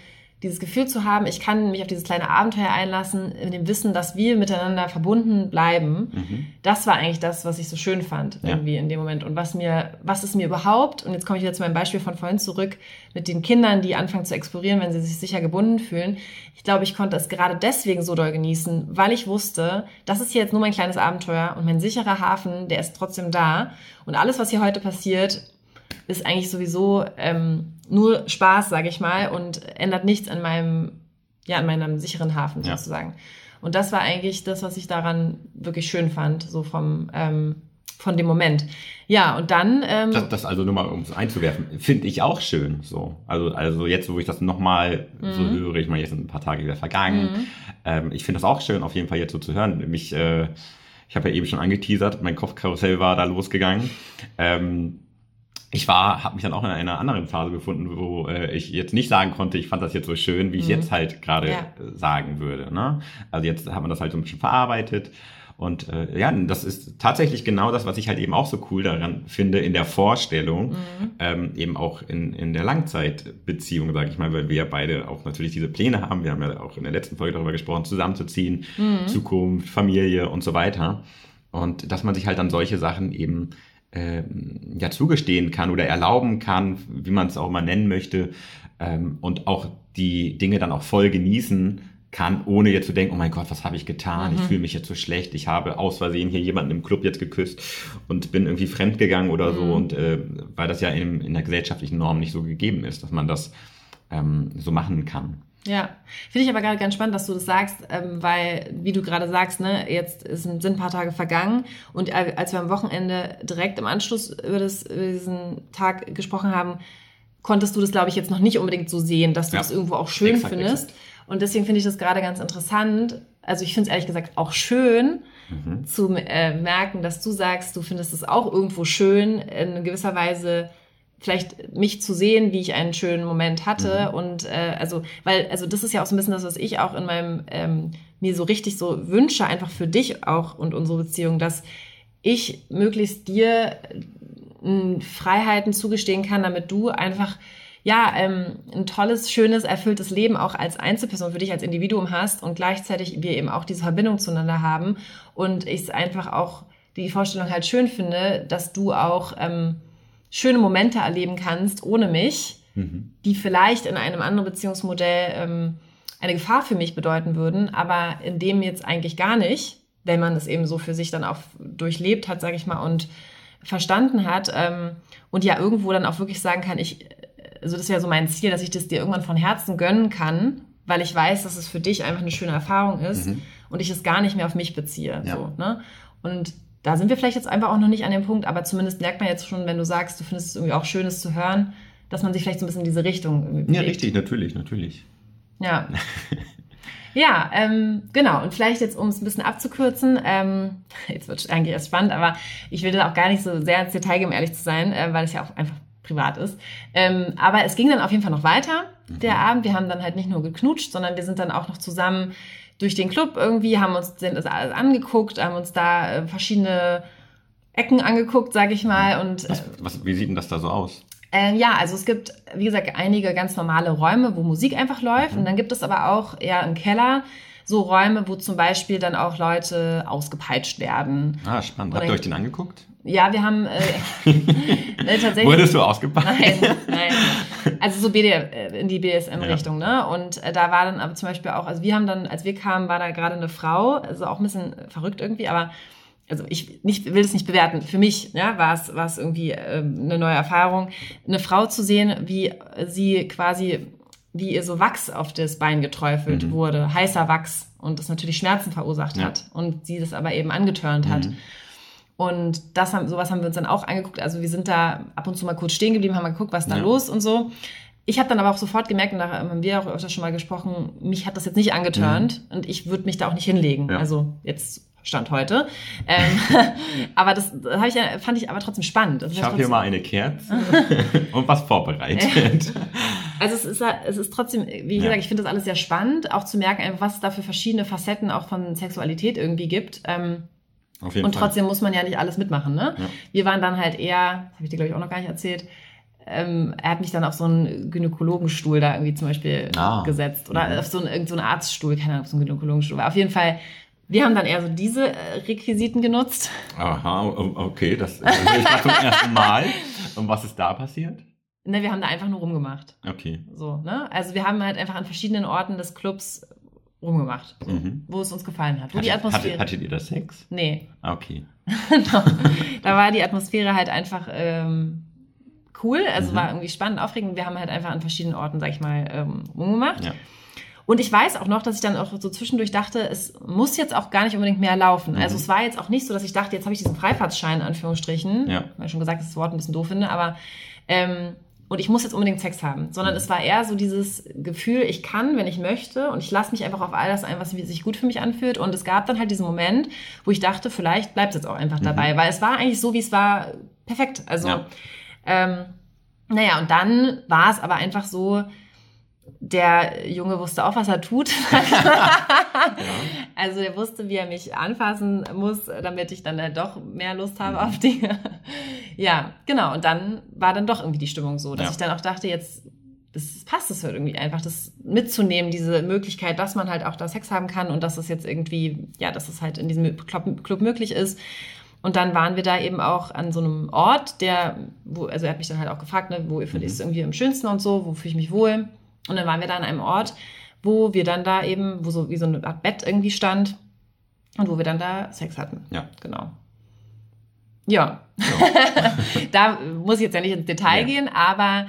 dieses Gefühl zu haben, ich kann mich auf dieses kleine Abenteuer einlassen, in dem Wissen, dass wir miteinander verbunden bleiben, mhm. das war eigentlich das, was ich so schön fand, ja. irgendwie in dem Moment. Und was mir, was ist mir überhaupt, und jetzt komme ich wieder zu meinem Beispiel von vorhin zurück, mit den Kindern, die anfangen zu explorieren, wenn sie sich sicher gebunden fühlen. Ich glaube, ich konnte es gerade deswegen so doll genießen, weil ich wusste, das ist hier jetzt nur mein kleines Abenteuer und mein sicherer Hafen, der ist trotzdem da. Und alles, was hier heute passiert, ist eigentlich sowieso ähm, nur Spaß, sage ich mal, und ändert nichts an meinem, ja, an meinem sicheren Hafen Ja. sozusagen. Und das war eigentlich das, was ich daran wirklich schön fand, so vom ähm, von dem Moment. Ja, und dann ähm, Das, das also nur mal, um es einzuwerfen, finde ich auch schön. So. Also, also jetzt, wo ich das nochmal so höre, ich meine, jetzt sind ein paar Tage wieder vergangen. Ähm, ich finde das auch schön, auf jeden Fall jetzt so zu hören. Mich, äh, ich habe ja eben schon angeteasert, mein Kopfkarussell war da losgegangen. Ähm, ich war, habe mich dann auch in einer anderen Phase befunden, wo äh, ich jetzt nicht sagen konnte, ich fand das jetzt so schön, wie ich jetzt halt gerade Ja. äh, sagen würde. Ne? Also jetzt hat man das halt so ein bisschen verarbeitet. Und äh, ja, das ist tatsächlich genau das, was ich halt eben auch so cool daran finde in der Vorstellung, ähm, eben auch in, in der Langzeitbeziehung, sage ich mal, weil wir ja beide auch natürlich diese Pläne haben. Wir haben ja auch in der letzten Folge darüber gesprochen, zusammenzuziehen, Zukunft, Familie und so weiter. Und dass man sich halt dann solche Sachen eben ähm, ja zugestehen kann oder erlauben kann, wie man es auch mal nennen möchte, ähm, und auch die Dinge dann auch voll genießen kann, ohne jetzt zu denken, oh mein Gott, was habe ich getan? Ich fühle mich jetzt so schlecht. Ich habe aus Versehen hier jemanden im Club jetzt geküsst und bin irgendwie fremdgegangen oder so. Und äh, weil das ja in, in der gesellschaftlichen Norm nicht so gegeben ist, dass man das ähm, so machen kann. Ja, finde ich aber gerade ganz spannend, dass du das sagst, ähm, weil, wie du gerade sagst, ne, jetzt ist sind ein paar Tage vergangen und als wir am Wochenende direkt im Anschluss über, das, über diesen Tag gesprochen haben, konntest du das, glaube ich, jetzt noch nicht unbedingt so sehen, dass du Ja. das irgendwo auch schön Exakt, findest. exakt. Und deswegen finde ich das gerade ganz interessant. Also ich finde es ehrlich gesagt auch schön, Mhm. zu äh, merken, dass du sagst, du findest es auch irgendwo schön, in gewisser Weise vielleicht mich zu sehen, wie ich einen schönen Moment hatte Mhm. und äh, also weil also das ist ja auch so ein bisschen das, was ich auch in meinem ähm, mir so richtig so wünsche einfach für dich auch und unsere Beziehung, dass ich möglichst dir äh, Freiheiten zugestehen kann, damit du einfach ja ähm, ein tolles, schönes, erfülltes Leben auch als Einzelperson für dich als Individuum hast und gleichzeitig wir eben auch diese Verbindung zueinander haben und ich es einfach auch die Vorstellung halt schön finde, dass du auch ähm, schöne Momente erleben kannst ohne mich, Mhm. die vielleicht in einem anderen Beziehungsmodell ähm, eine Gefahr für mich bedeuten würden, aber in dem jetzt eigentlich gar nicht, wenn man es eben so für sich dann auch durchlebt hat, sage ich mal, und verstanden hat ähm, und ja irgendwo dann auch wirklich sagen kann, ich, also das ist ja so mein Ziel, dass ich das dir irgendwann von Herzen gönnen kann, weil ich weiß, dass es für dich einfach eine schöne Erfahrung ist Mhm. und ich es gar nicht mehr auf mich beziehe. Ja. So, ne? Und da sind wir vielleicht jetzt einfach auch noch nicht an dem Punkt, aber zumindest merkt man jetzt schon, wenn du sagst, du findest es irgendwie auch schön, es zu hören, dass man sich vielleicht so ein bisschen in diese Richtung irgendwie Ja, bewegt. richtig, natürlich, natürlich. Ja. Ja, ähm, genau. Und vielleicht jetzt, um es ein bisschen abzukürzen, ähm, [LAUGHS] jetzt wird es eigentlich erst spannend, aber ich will da auch gar nicht so sehr ins Detail gehen, um ehrlich zu sein, äh, weil es ja auch einfach privat ist. Ähm, aber es ging dann auf jeden Fall noch weiter, der Abend. Wir haben dann halt nicht nur geknutscht, sondern wir sind dann auch noch zusammen durch den Club irgendwie, haben uns das alles angeguckt, haben uns da äh, verschiedene Ecken angeguckt, sag ich mal. Und äh, Was, was, wie sieht denn das da so aus? ähm, ja, also es gibt, wie gesagt, einige ganz normale Räume, wo Musik einfach läuft. Und dann gibt es aber auch eher im Keller so Räume, wo zum Beispiel dann auch Leute ausgepeitscht werden. Ah, spannend. Habt ihr euch den angeguckt? Ja, wir haben äh, [LAUGHS] äh, tatsächlich. Wurdest du ausgepeitscht? Nein, nein. Also so BD, äh, in die BDSM-Richtung, ne? Und äh, da war dann aber zum Beispiel auch, also wir haben dann, als wir kamen, war da gerade eine Frau, also auch ein bisschen verrückt irgendwie, aber also ich nicht, will es nicht bewerten. Für mich ja, war es war es irgendwie ähm, eine neue Erfahrung, eine Frau zu sehen, wie sie quasi, wie ihr so Wachs auf das Bein geträufelt wurde, heißer Wachs und das natürlich Schmerzen verursacht Ja. hat und sie das aber eben angeturnt hat. Mhm. Und das haben, sowas haben wir uns dann auch angeguckt. Also wir sind da ab und zu mal kurz stehen geblieben, haben mal geguckt, was da Ja. los und so. Ich habe dann aber auch sofort gemerkt, und da haben wir auch öfter schon mal gesprochen, mich hat das jetzt nicht angeturnt und ich würde mich da auch nicht hinlegen. Ja. Also jetzt Stand heute. Ähm, [LAUGHS] aber das hab ich, ja- fand ich aber trotzdem spannend. Das ist Ich ja habe hier mal eine Kerze [LAUGHS] und was vorbereitet. [LAUGHS] Also es ist, es ist trotzdem, wie Ja. gesagt, ich finde das alles sehr spannend, auch zu merken, was es da für verschiedene Facetten auch von Sexualität irgendwie gibt. Ähm, Auf jeden Und Fall. trotzdem muss man ja nicht alles mitmachen, ne? Ja. Wir waren dann halt eher, habe ich dir glaube ich auch noch gar nicht erzählt, ähm, er hat mich dann auf so einen Gynäkologenstuhl da irgendwie zum Beispiel Ah. gesetzt oder Mhm. auf so einen, so einen Arztstuhl, keine Ahnung, auf so einen Gynäkologenstuhl. Aber auf jeden Fall, wir haben dann eher so diese äh, Requisiten genutzt. Aha, okay, das das höre ich gerade zum ersten Mal. [LAUGHS] Und was ist da passiert? Ne, wir haben da einfach nur rumgemacht. Okay. So, ne? Also wir haben halt einfach an verschiedenen Orten des Clubs rumgemacht, so, Mhm. wo es uns gefallen hat. Wo die Hattet, Atmosphäre. hattet, hattet ihr da Sex? nee, Ah, Okay. [LAUGHS] da war die Atmosphäre halt einfach ähm, cool, also mhm. war irgendwie spannend, aufregend. Wir haben halt einfach an verschiedenen Orten, sag ich mal, ähm, rumgemacht. Ja. Und ich weiß auch noch, dass ich dann auch so zwischendurch dachte, es muss jetzt auch gar nicht unbedingt mehr laufen. Also Mhm. es war jetzt auch nicht so, dass ich dachte, jetzt habe ich diesen Freifahrtsschein, in Anführungsstrichen. Ja. Ich habe ja schon gesagt, dass ich das Wort ein bisschen doof finde, aber ähm, und ich muss jetzt unbedingt Sex haben, sondern es war eher so dieses Gefühl, ich kann, wenn ich möchte und ich lasse mich einfach auf all das ein, was sich gut für mich anfühlt. Und es gab dann halt diesen Moment, wo ich dachte, vielleicht bleibt es jetzt auch einfach dabei, weil es war eigentlich so, wie es war, perfekt. Also, Ja. ähm, naja, und dann war es aber einfach so, der Junge wusste auch, was er tut. [LAUGHS] Also er wusste, wie er mich anfassen muss, damit ich dann halt doch mehr Lust habe auf Dinge. Ja, genau. Und dann war dann doch irgendwie die Stimmung so, dass Ja. ich dann auch dachte, jetzt das passt es halt irgendwie einfach, das mitzunehmen, diese Möglichkeit, dass man halt auch da Sex haben kann und dass es jetzt irgendwie, ja, dass es halt in diesem Club, Club möglich ist. Und dann waren wir da eben auch an so einem Ort, der, wo, also er hat mich dann halt auch gefragt, ne, wo finde ich es irgendwie am schönsten und so, wo fühle ich mich wohl. Und dann waren wir da an einem Ort, wo wir dann da eben, wo so wie so eine Art Bett irgendwie stand und wo wir dann da Sex hatten. Ja. Genau. Ja, [LAUGHS] da muss ich jetzt ja nicht ins Detail Ja. gehen, aber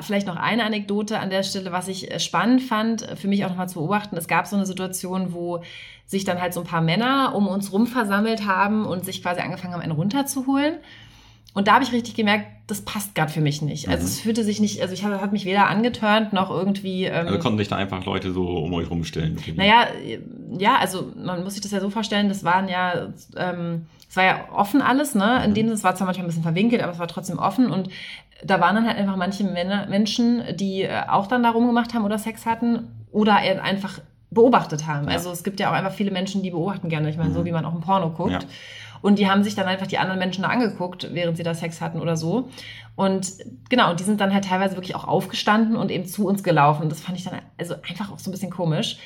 vielleicht noch eine Anekdote an der Stelle, was ich äh, spannend fand, äh, für mich auch nochmal zu beobachten. Es gab so eine Situation, wo sich dann halt so ein paar Männer um uns rum versammelt haben und sich quasi angefangen haben, einen runterzuholen. Und da habe ich richtig gemerkt, das passt gerade für mich nicht. Also Mhm. es fühlte sich nicht, also ich habe hat mich weder angeturnt noch irgendwie. Ähm, Also konnten sich da einfach Leute so um euch rumstellen. naja, ja, also man muss sich das ja so vorstellen, das waren ja, ähm, es war ja offen alles, ne? In Mhm. dem Sinne, es war zwar manchmal ein bisschen verwinkelt, aber es war trotzdem offen und da waren dann halt einfach manche Männer, Menschen, die äh, auch dann da rumgemacht haben oder Sex hatten oder einfach beobachtet haben. Ja. Also es gibt ja auch einfach viele Menschen, die beobachten gerne. Ich meine, so Mhm. wie man auch im Porno guckt. Ja. Und die haben sich dann einfach die anderen Menschen da angeguckt, während sie da Sex hatten oder so. Und genau, und die sind dann halt teilweise wirklich auch aufgestanden und eben zu uns gelaufen. Und das fand ich dann also einfach auch so ein bisschen komisch,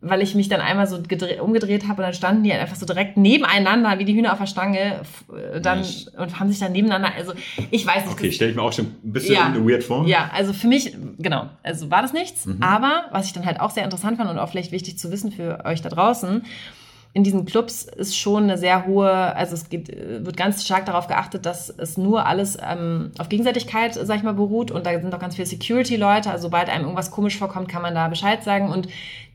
weil ich mich dann einmal so gedre- umgedreht habe und dann standen die halt einfach so direkt nebeneinander, wie die Hühner auf der Stange, äh, dann Nice. und haben sich dann nebeneinander. Also ich weiß nicht. Okay, stelle ich mir auch schon ein bisschen Ja. weird vor. ja, also für mich, genau, also war das nichts. Mhm. Aber was ich dann halt auch sehr interessant fand und auch vielleicht wichtig zu wissen für euch da draußen, in diesen Clubs ist schon eine sehr hohe, also es geht, wird ganz stark darauf geachtet, dass es nur alles ähm, auf Gegenseitigkeit, sag ich mal, beruht. Und da sind auch ganz viele Security-Leute. Also sobald einem irgendwas komisch vorkommt, kann man da Bescheid sagen. Und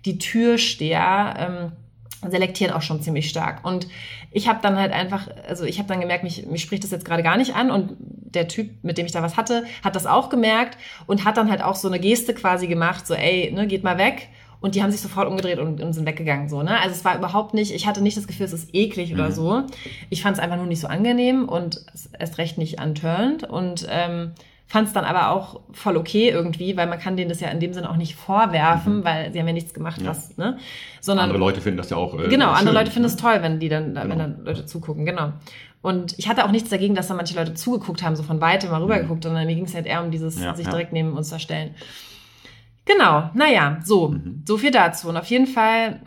die Türsteher ähm, selektieren auch schon ziemlich stark. Und ich habe dann halt einfach, also ich habe dann gemerkt, mich, mich spricht das jetzt gerade gar nicht an. Und der Typ, mit dem ich da was hatte, hat das auch gemerkt und hat dann halt auch so eine Geste quasi gemacht, so ey, ne, geht mal weg. Und die haben sich sofort umgedreht und, und sind weggegangen. So, ne? Also es war überhaupt nicht, ich hatte nicht das Gefühl, es ist eklig oder Mhm. so. Ich fand es einfach nur nicht so angenehm und erst recht nicht unturned. Und ähm, fand es dann aber auch voll okay irgendwie, weil man kann denen das ja in dem Sinne auch nicht vorwerfen, weil sie haben ja nichts gemacht, Mhm. Ja. was, ne? Sondern Andere Leute finden das ja auch. Äh, Genau, andere schön, Leute finden es ne? toll, wenn die dann, wenn Genau. dann Leute zugucken, genau. Und ich hatte auch nichts dagegen, dass da manche Leute zugeguckt haben, so von weitem mal rübergeguckt, sondern mir ging es halt eher um dieses Mhm. Ja, sich ja. direkt neben uns da stellen. Genau, naja, so, Mhm. so viel dazu. Und auf jeden Fall,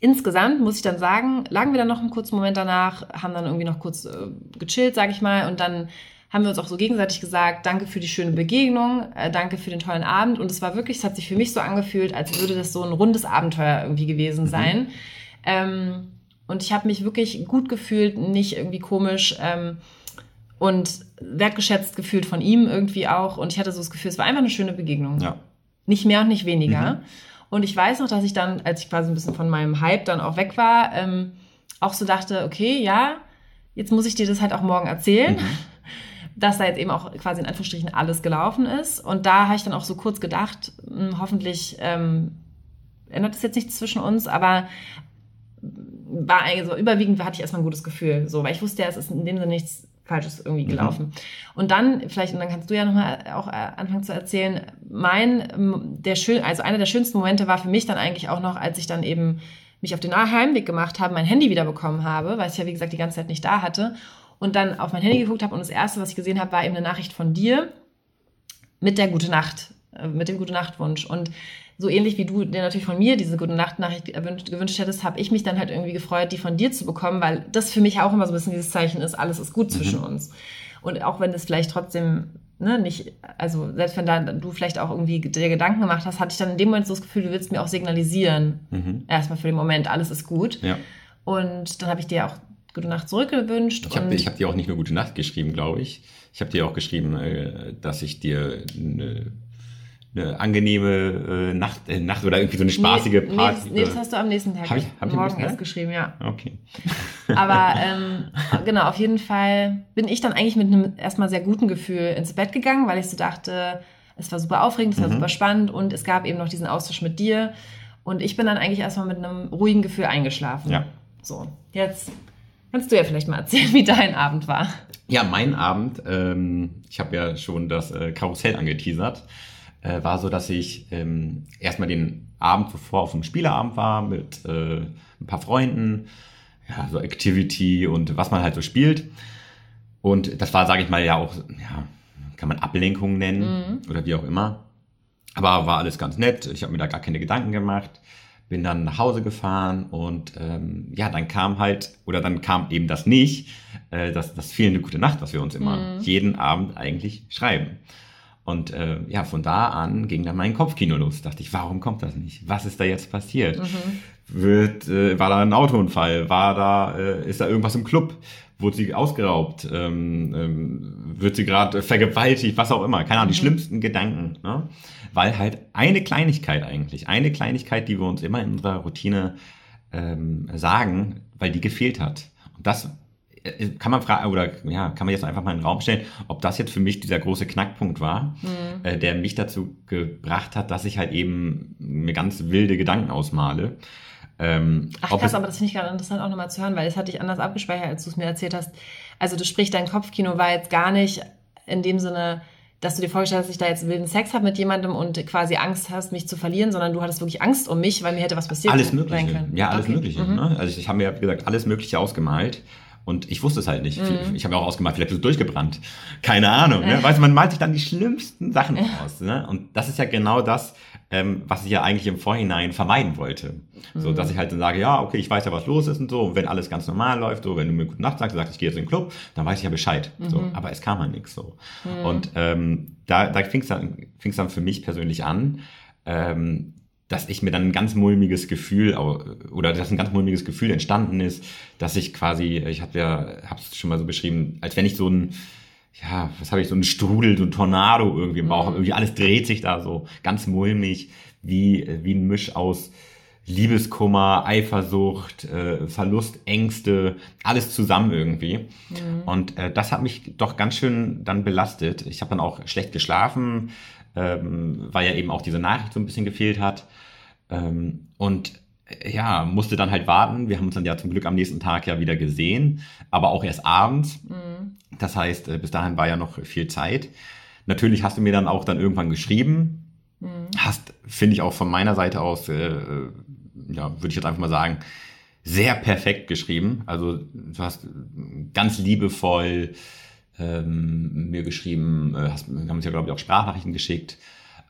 insgesamt muss ich dann sagen, lagen wir dann noch einen kurzen Moment danach, haben dann irgendwie noch kurz äh, gechillt, sag ich mal, und dann haben wir uns auch so gegenseitig gesagt, danke für die schöne Begegnung, äh, danke für den tollen Abend. Und es war wirklich, es hat sich für mich so angefühlt, als würde das so ein rundes Abenteuer irgendwie gewesen Mhm. sein. Ähm, und ich habe mich wirklich gut gefühlt, nicht irgendwie komisch ähm, und wertgeschätzt gefühlt von ihm irgendwie auch. Und ich hatte so das Gefühl, es war einfach eine schöne Begegnung. Ja. Nicht mehr und nicht weniger. Mhm. Und ich weiß noch, dass ich dann, als ich quasi ein bisschen von meinem Hype dann auch weg war, ähm, auch so dachte, okay, ja, jetzt muss ich dir das halt auch morgen erzählen, Mhm. [LAUGHS] dass da jetzt eben auch quasi in Anführungsstrichen alles gelaufen ist. Und da habe ich dann auch so kurz gedacht, mh, hoffentlich ähm, ändert es jetzt nichts zwischen uns, aber war eigentlich so überwiegend hatte ich erstmal ein gutes Gefühl, so, weil ich wusste ja, es ist in dem Sinne nichts Falsches irgendwie Mhm. gelaufen. Und dann, vielleicht, und dann kannst du ja nochmal auch äh, anfangen zu erzählen, mein, ähm, der schön, also einer der schönsten Momente war für mich dann eigentlich auch noch, als ich dann eben mich auf den Heimweg gemacht habe, mein Handy wieder bekommen habe, weil ich ja, wie gesagt, die ganze Zeit nicht da hatte. Und dann auf mein Handy geguckt habe und das erste, was ich gesehen habe, war eben eine Nachricht von dir mit der Gute Nacht, äh, mit dem Gute Nacht-Wunsch. Und so ähnlich wie du dir natürlich von mir diese Gute Nacht-Nachricht gewünscht hättest, habe ich mich dann halt irgendwie gefreut, die von dir zu bekommen, weil das für mich auch immer so ein bisschen dieses Zeichen ist, alles ist gut zwischen uns. Und auch wenn es vielleicht trotzdem ne, nicht, also selbst wenn da du vielleicht auch irgendwie dir Gedanken gemacht hast, hatte ich dann in dem Moment so das Gefühl, du willst mir auch signalisieren, Mhm. erstmal für den Moment, alles ist gut. Ja. Und dann habe ich dir auch Gute Nacht zurückgewünscht. Ich habe hab dir auch nicht nur gute Nacht geschrieben, glaube ich. Ich habe dir auch geschrieben, äh, dass ich dir eine, eine angenehme äh, Nacht, äh, Nacht oder irgendwie so eine spaßige nee, Party. Nee, das hast du am nächsten Tag. Hab ich- hab ich am morgen nächsten erst Tag? geschrieben, ja. Okay. [LAUGHS] Aber ähm, genau, auf jeden Fall bin ich dann eigentlich mit einem erstmal sehr guten Gefühl ins Bett gegangen, weil ich so dachte, es war super aufregend, es war Mhm. super spannend und es gab eben noch diesen Austausch mit dir. Und ich bin dann eigentlich erstmal mit einem ruhigen Gefühl eingeschlafen. Ja. So, jetzt kannst du ja vielleicht mal erzählen, [LAUGHS] wie dein Abend war. Ja, mein Abend, ähm, ich habe ja schon das äh, Karussell angeteasert, äh, war so, dass ich ähm, erstmal den Abend zuvor auf einem Spieleabend war mit äh, ein paar Freunden, ja, so Activity und was man halt so spielt. Und das war, sage ich mal, ja auch, ja, kann man Ablenkung nennen oder wie auch immer. Aber war alles ganz nett. Ich habe mir da gar keine Gedanken gemacht. Bin dann nach Hause gefahren und ähm, ja, dann kam halt, oder dann kam eben das nicht, äh, das, das fehlende Gute Nacht, was wir uns immer jeden Abend eigentlich schreiben. Und äh, ja, von da an ging dann mein Kopfkino los. Dachte ich, warum kommt das nicht? Was ist da jetzt passiert? Wird, äh, war da ein Autounfall? War da, äh, ist da irgendwas im Club? Wurde sie ausgeraubt? Ähm, ähm, wird sie gerade vergewaltigt? Was auch immer. Keine Ahnung, die schlimmsten Gedanken. Ne? Weil halt eine Kleinigkeit eigentlich, eine Kleinigkeit, die wir uns immer in unserer Routine ähm, sagen, weil die gefehlt hat. Und das kann man fragen, oder ja, kann man jetzt einfach mal in den Raum stellen, ob das jetzt für mich dieser große Knackpunkt war, äh, der mich dazu gebracht hat, dass ich halt eben mir ganz wilde Gedanken ausmale. Ähm, Ach krass, aber das finde ich gerade interessant auch nochmal zu hören, weil das hatte ich anders abgespeichert, als du es mir erzählt hast. Also du sprich, dein Kopfkino war jetzt gar nicht in dem Sinne, dass du dir vorgestellt hast, dass ich da jetzt wilden Sex habe mit jemandem und quasi Angst hast, mich zu verlieren, sondern du hattest wirklich Angst um mich, weil mir hätte was passiert alles sein Mögliche. können. Ja, alles Okay. Mögliche. Mhm. Ne? Also ich habe mir, wie gesagt, alles Mögliche ausgemalt. Und ich wusste es halt nicht. Mhm. Ich habe mir auch ausgemalt, vielleicht bist du durchgebrannt. Keine Ahnung. Ne? Weißt du, man malt sich dann die schlimmsten Sachen aus. Ne? Und das ist ja genau das, ähm, was ich ja eigentlich im Vorhinein vermeiden wollte. So, Mhm. dass ich halt dann sage, ja, okay, ich weiß ja, was los ist und so. Und wenn alles ganz normal läuft, so, wenn du mir gute Nacht sagst, sagst, ich gehe jetzt in den Club, dann weiß ich ja Bescheid. So, Mhm. aber es kam halt nichts so. Und ähm, da, da fing es dann, fing's dann für mich persönlich an, ähm, dass ich mir dann ein ganz mulmiges Gefühl oder dass ein ganz mulmiges Gefühl entstanden ist, dass ich quasi, ich habe ja, habe es schon mal so beschrieben, als wenn ich so ein, ja, was habe ich, so ein Strudel, so ein Tornado irgendwie im Bauch, habe. irgendwie alles dreht sich da so ganz mulmig, wie, wie ein Misch aus Liebeskummer, Eifersucht, äh, Verlust, Ängste, alles zusammen irgendwie. Und äh, das hat mich doch ganz schön dann belastet. Ich habe dann auch schlecht geschlafen, ähm, weil ja eben auch diese Nachricht so ein bisschen gefehlt hat. Ähm, und äh, ja, musste dann halt warten. Wir haben uns dann ja zum Glück am nächsten Tag ja wieder gesehen, aber auch erst abends. Das heißt, äh, bis dahin war ja noch viel Zeit. Natürlich hast du mir dann auch dann irgendwann geschrieben. Hast, finde ich auch von meiner Seite aus, äh, äh, ja, würde ich jetzt einfach mal sagen, sehr perfekt geschrieben. Also du hast ganz liebevoll ähm, mir geschrieben, äh, hast, haben uns ja, glaube ich, auch Sprachnachrichten geschickt.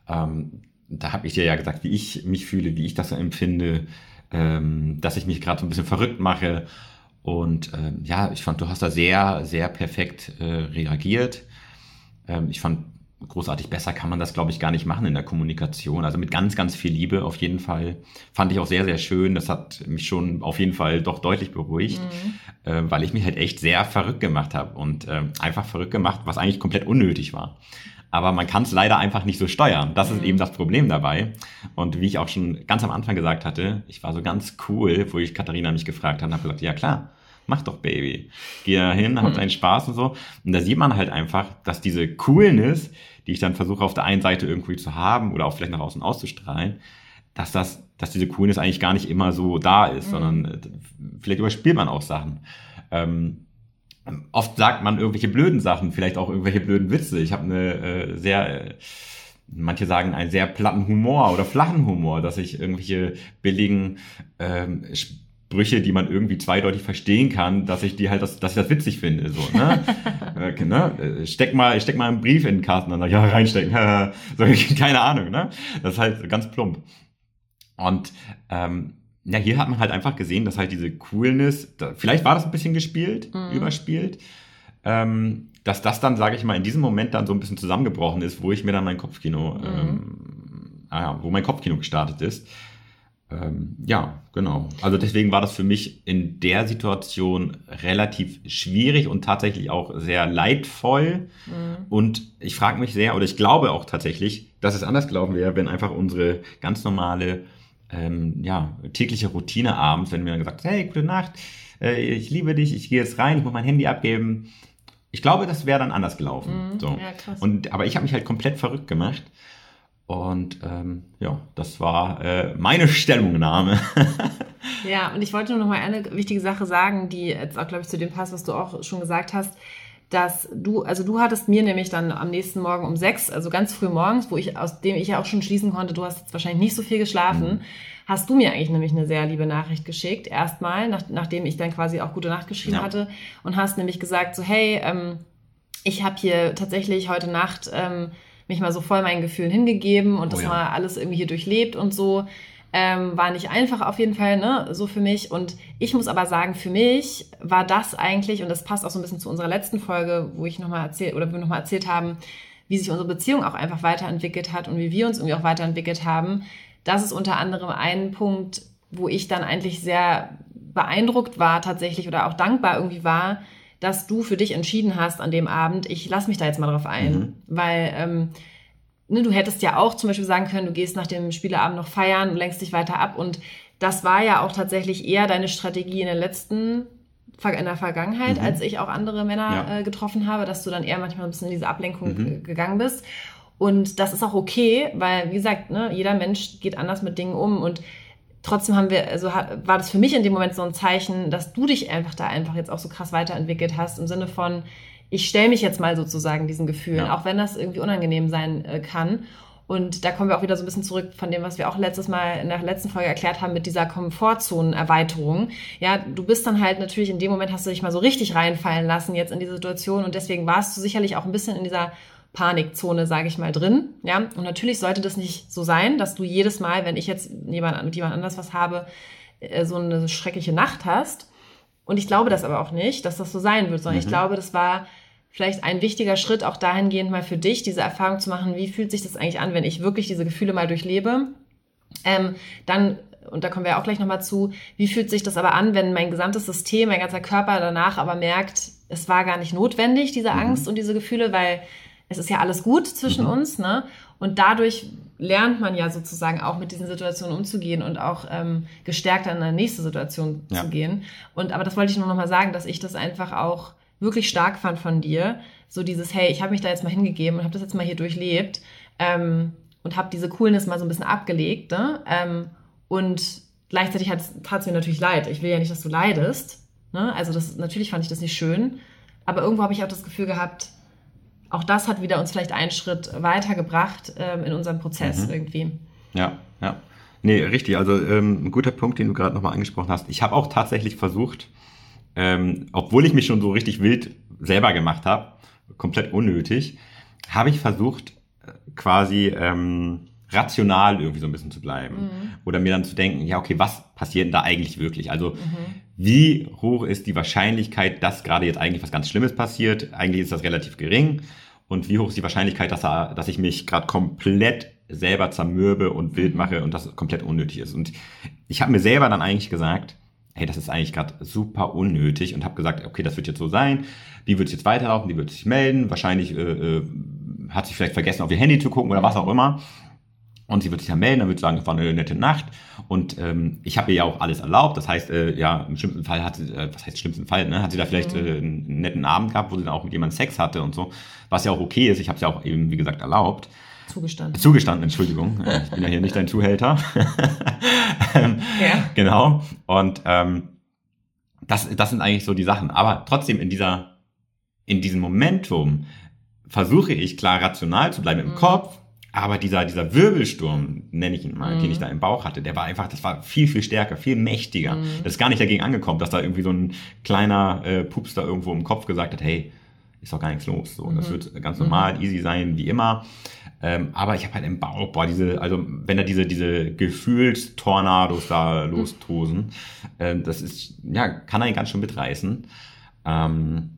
Ähm, da habe ich dir ja gesagt, wie ich mich fühle, wie ich das empfinde, ähm, dass ich mich gerade so ein bisschen verrückt mache. Und ähm, ja, ich fand, du hast da sehr, sehr perfekt äh, reagiert. Ähm, ich fand, großartig besser kann man das, glaube ich, gar nicht machen in der Kommunikation. Also mit ganz, ganz viel Liebe auf jeden Fall. Fand ich auch sehr, sehr schön. Das hat mich schon auf jeden Fall doch deutlich beruhigt, äh, weil ich mich halt echt sehr verrückt gemacht habe und äh, einfach verrückt gemacht, was eigentlich komplett unnötig war. Aber man kann es leider einfach nicht so steuern. Das ist eben das Problem dabei. Und wie ich auch schon ganz am Anfang gesagt hatte, ich war so ganz cool, wo ich Katharina mich gefragt habe, habe gesagt, ja klar, mach doch Baby. Geh da hin, hab deinen Spaß und so. Und da sieht man halt einfach, dass diese Coolness, die ich dann versuche auf der einen Seite irgendwie zu haben oder auch vielleicht nach außen auszustrahlen, dass das, dass diese Coolness eigentlich gar nicht immer so da ist, sondern äh, vielleicht überspielt man auch Sachen. Ähm, oft sagt man irgendwelche blöden Sachen, vielleicht auch irgendwelche blöden Witze. Ich habe eine äh, sehr, äh, manche sagen einen sehr platten Humor oder flachen Humor, dass ich irgendwelche billigen ähm, Sprüche, die man irgendwie zweideutig verstehen kann, dass ich die halt, das, dass ich das witzig finde, so, ne? [LAUGHS] äh, ne? Äh, Steck mal, steck mal einen Brief in den Kasten, dann ja, reinstecken, [LAUGHS] so, [LAUGHS] keine Ahnung, ne? Das ist halt ganz plump. Und ähm, ja, hier hat man halt einfach gesehen, dass halt diese Coolness, da, vielleicht war das ein bisschen gespielt, überspielt, ähm, dass das dann, sage ich mal, in diesem Moment dann so ein bisschen zusammengebrochen ist, wo ich mir dann mein Kopfkino, ähm, ah ja, wo mein Kopfkino gestartet ist. Ähm, ja, genau. Also deswegen war das für mich in der Situation relativ schwierig und tatsächlich auch sehr leidvoll. Mhm. Und ich frage mich sehr, oder ich glaube auch tatsächlich, dass es anders gelaufen wäre, wenn einfach unsere ganz normale ähm, ja, tägliche Routine abends, wenn mir dann gesagt, hey, gute Nacht, äh, ich liebe dich, ich gehe jetzt rein, ich muss mein Handy abgeben. Ich glaube, das wäre dann anders gelaufen. Mhm, so. ja, krass. Und, aber ich habe mich halt komplett verrückt gemacht. Und ähm, ja, das war äh, meine Stellungnahme. [LAUGHS] ja, und ich wollte nur noch mal eine wichtige Sache sagen, die jetzt auch, glaube ich, zu dem passt, was du auch schon gesagt hast, dass du, also du hattest mir nämlich dann am nächsten Morgen um sechs, also ganz früh morgens, wo ich, aus dem ich ja auch schon schließen konnte, du hast jetzt wahrscheinlich nicht so viel geschlafen, mhm. hast du mir eigentlich nämlich eine sehr liebe Nachricht geschickt, erstmal, nach, nachdem ich dann quasi auch gute Nacht geschrieben ja. hatte und hast nämlich gesagt so, hey, ähm, ich habe hier tatsächlich heute Nacht ähm, mich mal so voll meinen Gefühlen hingegeben und oh, das ja. mal alles irgendwie hier durchlebt und so. Ähm, war nicht einfach auf jeden Fall, ne, so für mich. Und ich muss aber sagen, für mich war das eigentlich, und das passt auch so ein bisschen zu unserer letzten Folge, wo ich nochmal erzählt, oder wir nochmal erzählt haben, wie sich unsere Beziehung auch einfach weiterentwickelt hat und wie wir uns irgendwie auch weiterentwickelt haben. Das ist unter anderem ein Punkt, wo ich dann eigentlich sehr beeindruckt war tatsächlich oder auch dankbar irgendwie war, dass du für dich entschieden hast an dem Abend, ich lass mich da jetzt mal drauf ein. Mhm. Weil ähm, ne, du hättest ja auch zum Beispiel sagen können, du gehst nach dem Spieleabend noch feiern und lenkst dich weiter ab. Und das war ja auch tatsächlich eher deine Strategie in der letzten in der Vergangenheit, mhm. als ich auch andere Männer ja. äh, getroffen habe, dass du dann eher manchmal ein bisschen in diese Ablenkung mhm. gegangen bist. Und das ist auch okay, weil, wie gesagt, ne, jeder Mensch geht anders mit Dingen um. Und trotzdem haben wir, also war das für mich in dem Moment so ein Zeichen, dass du dich einfach da einfach jetzt auch so krass weiterentwickelt hast, im Sinne von, ich stelle mich jetzt mal sozusagen diesen Gefühlen, ja. auch wenn das irgendwie unangenehm sein äh, kann. Und da kommen wir auch wieder so ein bisschen zurück von dem, was wir auch letztes Mal in der letzten Folge erklärt haben mit dieser Komfortzonenerweiterung. Ja, du bist dann halt natürlich in dem Moment hast du dich mal so richtig reinfallen lassen jetzt in die Situation und deswegen warst du sicherlich auch ein bisschen in dieser Panikzone, sage ich mal, drin. Ja, und natürlich sollte das nicht so sein, dass du jedes Mal, wenn ich jetzt jemand, mit jemand anders was habe, äh, so eine schreckliche Nacht hast. Und ich glaube das aber auch nicht, dass das so sein wird, sondern mhm. ich glaube, das war vielleicht ein wichtiger Schritt auch dahingehend mal für dich, diese Erfahrung zu machen, wie fühlt sich das eigentlich an, wenn ich wirklich diese Gefühle mal durchlebe. Ähm, dann und da kommen wir auch gleich nochmal zu, wie fühlt sich das aber an, wenn mein gesamtes System, mein ganzer Körper danach aber merkt, es war gar nicht notwendig, diese mhm. Angst und diese Gefühle, weil es ist ja alles gut zwischen mhm. uns, ne? Und dadurch lernt man ja sozusagen auch mit diesen Situationen umzugehen und auch ähm, gestärkt an eine nächste Situation ja. zu gehen. Und aber das wollte ich nur noch mal sagen, dass ich das einfach auch wirklich stark fand von dir. So dieses, hey, ich habe mich da jetzt mal hingegeben und habe das jetzt mal hier durchlebt ähm, und habe diese Coolness mal so ein bisschen abgelegt. Ne? Ähm, und gleichzeitig hat es mir natürlich leid. Ich will ja nicht, dass du leidest. Ne? Also das, natürlich fand ich das nicht schön. Aber irgendwo habe ich auch das Gefühl gehabt, auch das hat wieder uns vielleicht einen Schritt weitergebracht ähm, in unserem Prozess mhm. irgendwie. Ja, ja. Nee, richtig. Also ähm, ein guter Punkt, den du gerade nochmal angesprochen hast. Ich habe auch tatsächlich versucht, ähm, obwohl ich mich schon so richtig wild selber gemacht habe, komplett unnötig, habe ich versucht, äh, quasi ähm, rational irgendwie so ein bisschen zu bleiben. Mhm. Oder mir dann zu denken, ja, okay, was passiert denn da eigentlich wirklich? Also, mhm. wie hoch ist die Wahrscheinlichkeit, dass gerade jetzt eigentlich was ganz Schlimmes passiert? Eigentlich ist das relativ gering. Und wie hoch ist die Wahrscheinlichkeit, dass, er, dass ich mich gerade komplett selber zermürbe und wild mhm. mache und das komplett unnötig ist? Und ich habe mir selber dann eigentlich gesagt, hey, das ist eigentlich gerade super unnötig und habe gesagt, okay, das wird jetzt so sein, die wird jetzt weiterlaufen, die wird sich melden, wahrscheinlich äh, äh, hat sich vielleicht vergessen, auf ihr Handy zu gucken oder was auch immer. Und sie wird sich dann melden, dann wird sagen, es war eine nette Nacht. Und ähm, ich habe ihr ja auch alles erlaubt. Das heißt, äh, ja, im schlimmsten Fall hat sie, äh, was heißt schlimmsten Fall, ne? Hat sie da vielleicht mhm. äh, einen netten Abend gehabt, wo sie dann auch mit jemandem Sex hatte und so. Was ja auch okay ist. Ich habe es ja auch eben, wie gesagt, erlaubt. Zugestanden. Zugestanden, Entschuldigung. Äh, ich bin ja hier nicht dein Zuhälter. [LAUGHS] ähm, ja. Genau. Und ähm, das, das sind eigentlich so die Sachen. Aber trotzdem in dieser, in diesem Momentum versuche ich klar rational zu bleiben im mhm. Kopf aber dieser, dieser Wirbelsturm, nenne ich ihn mal, mhm. den ich da im Bauch hatte, der war einfach, das war viel, viel stärker, viel mächtiger. Mhm. Das ist gar nicht dagegen angekommen, dass da irgendwie so ein kleiner äh, Pups da irgendwo im Kopf gesagt hat, hey, ist doch gar nichts los. So, mhm. das wird ganz normal, mhm. easy sein, wie immer. Ähm, aber ich habe halt im Bauch, boah, diese, also wenn da diese, diese Gefühlstornados da lostosen, äh, das ist, ja, kann einen ganz schön mitreißen. Ähm,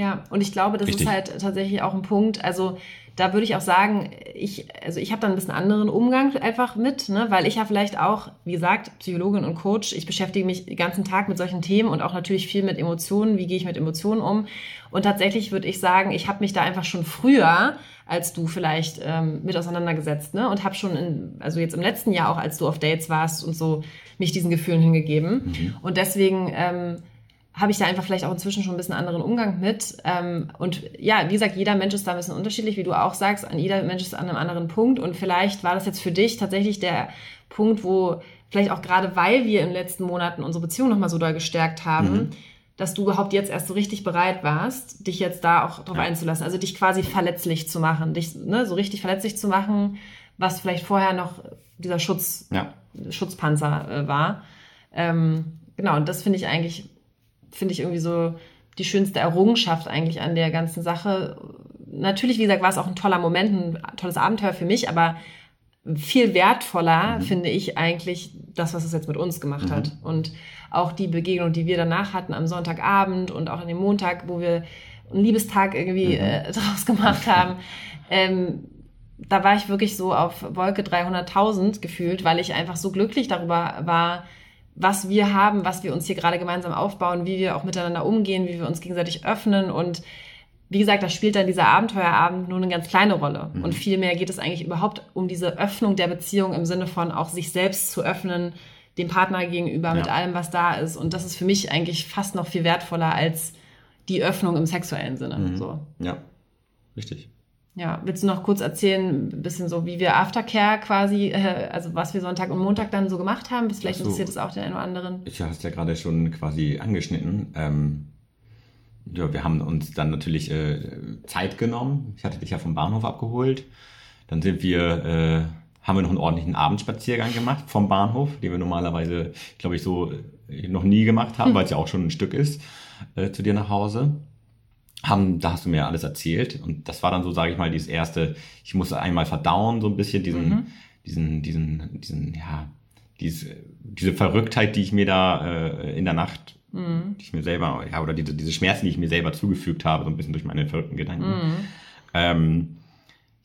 Ja, und ich glaube, das Richtig. ist halt tatsächlich auch ein Punkt. Also da würde ich auch sagen, ich, also ich habe da ein bisschen anderen Umgang einfach mit, ne? weil ich ja vielleicht auch, wie gesagt, Psychologin und Coach, ich beschäftige mich den ganzen Tag mit solchen Themen und auch natürlich viel mit Emotionen, wie gehe ich mit Emotionen um. Und tatsächlich würde ich sagen, ich habe mich da einfach schon früher als du vielleicht ähm, mit auseinandergesetzt, ne? Und habe schon, in, also jetzt im letzten Jahr auch, als du auf Dates warst und so, mich diesen Gefühlen hingegeben. Mhm. Und deswegen ähm, habe ich da einfach vielleicht auch inzwischen schon ein bisschen anderen Umgang mit. Ähm, und ja, wie gesagt, jeder Mensch ist da ein bisschen unterschiedlich, wie du auch sagst. An jeder Mensch ist an einem anderen Punkt. Und vielleicht war das jetzt für dich tatsächlich der Punkt, wo vielleicht auch gerade, weil wir in den letzten Monaten unsere Beziehung nochmal so doll gestärkt haben, mhm dass du überhaupt jetzt erst so richtig bereit warst, dich jetzt da auch drauf ja. einzulassen. Also dich quasi verletzlich zu machen, dich ne, so richtig verletzlich zu machen, was vielleicht vorher noch dieser Schutz, ja. Schutzpanzer äh, war. Ähm, genau, und das finde ich eigentlich, finde ich irgendwie so die schönste Errungenschaft eigentlich an der ganzen Sache. Natürlich, wie gesagt, war es auch ein toller Moment, ein tolles Abenteuer für mich, aber viel wertvoller mhm. finde ich eigentlich das, was es jetzt mit uns gemacht mhm. hat. Und auch die Begegnung, die wir danach hatten am Sonntagabend und auch an dem Montag, wo wir einen Liebestag irgendwie mhm. äh, [LAUGHS] draus gemacht haben. Ähm, da war ich wirklich so auf Wolke 300.000 gefühlt, weil ich einfach so glücklich darüber war, was wir haben, was wir uns hier gerade gemeinsam aufbauen, wie wir auch miteinander umgehen, wie wir uns gegenseitig öffnen und wie gesagt, da spielt dann dieser Abenteuerabend nur eine ganz kleine Rolle. Mhm. Und vielmehr geht es eigentlich überhaupt um diese Öffnung der Beziehung im Sinne von auch sich selbst zu öffnen, dem Partner gegenüber, ja. mit allem, was da ist. Und das ist für mich eigentlich fast noch viel wertvoller als die Öffnung im sexuellen Sinne. Mhm. So. Ja, richtig. Ja, willst du noch kurz erzählen, ein bisschen so, wie wir Aftercare quasi, äh, also was wir Sonntag und Montag dann so gemacht haben? Vielleicht so, interessiert es auch den einen oder anderen. Ich hast ja gerade schon quasi angeschnitten. Ähm, ja, wir haben uns dann natürlich äh, Zeit genommen. Ich hatte dich ja vom Bahnhof abgeholt. Dann sind wir, äh, haben wir noch einen ordentlichen Abendspaziergang gemacht vom Bahnhof, den wir normalerweise, glaube ich, so noch nie gemacht haben, hm. weil es ja auch schon ein Stück ist, äh, zu dir nach Hause. Haben, da hast du mir alles erzählt und das war dann so, sage ich mal, dieses erste, ich musste einmal verdauen, so ein bisschen diesen, mhm. diesen, diesen, diesen, ja, diese, diese Verrücktheit, die ich mir da äh, in der Nacht mhm. die ich mir selber, ja, oder diese, diese Schmerzen, die ich mir selber zugefügt habe, so ein bisschen durch meine verrückten Gedanken. Mhm. Ähm,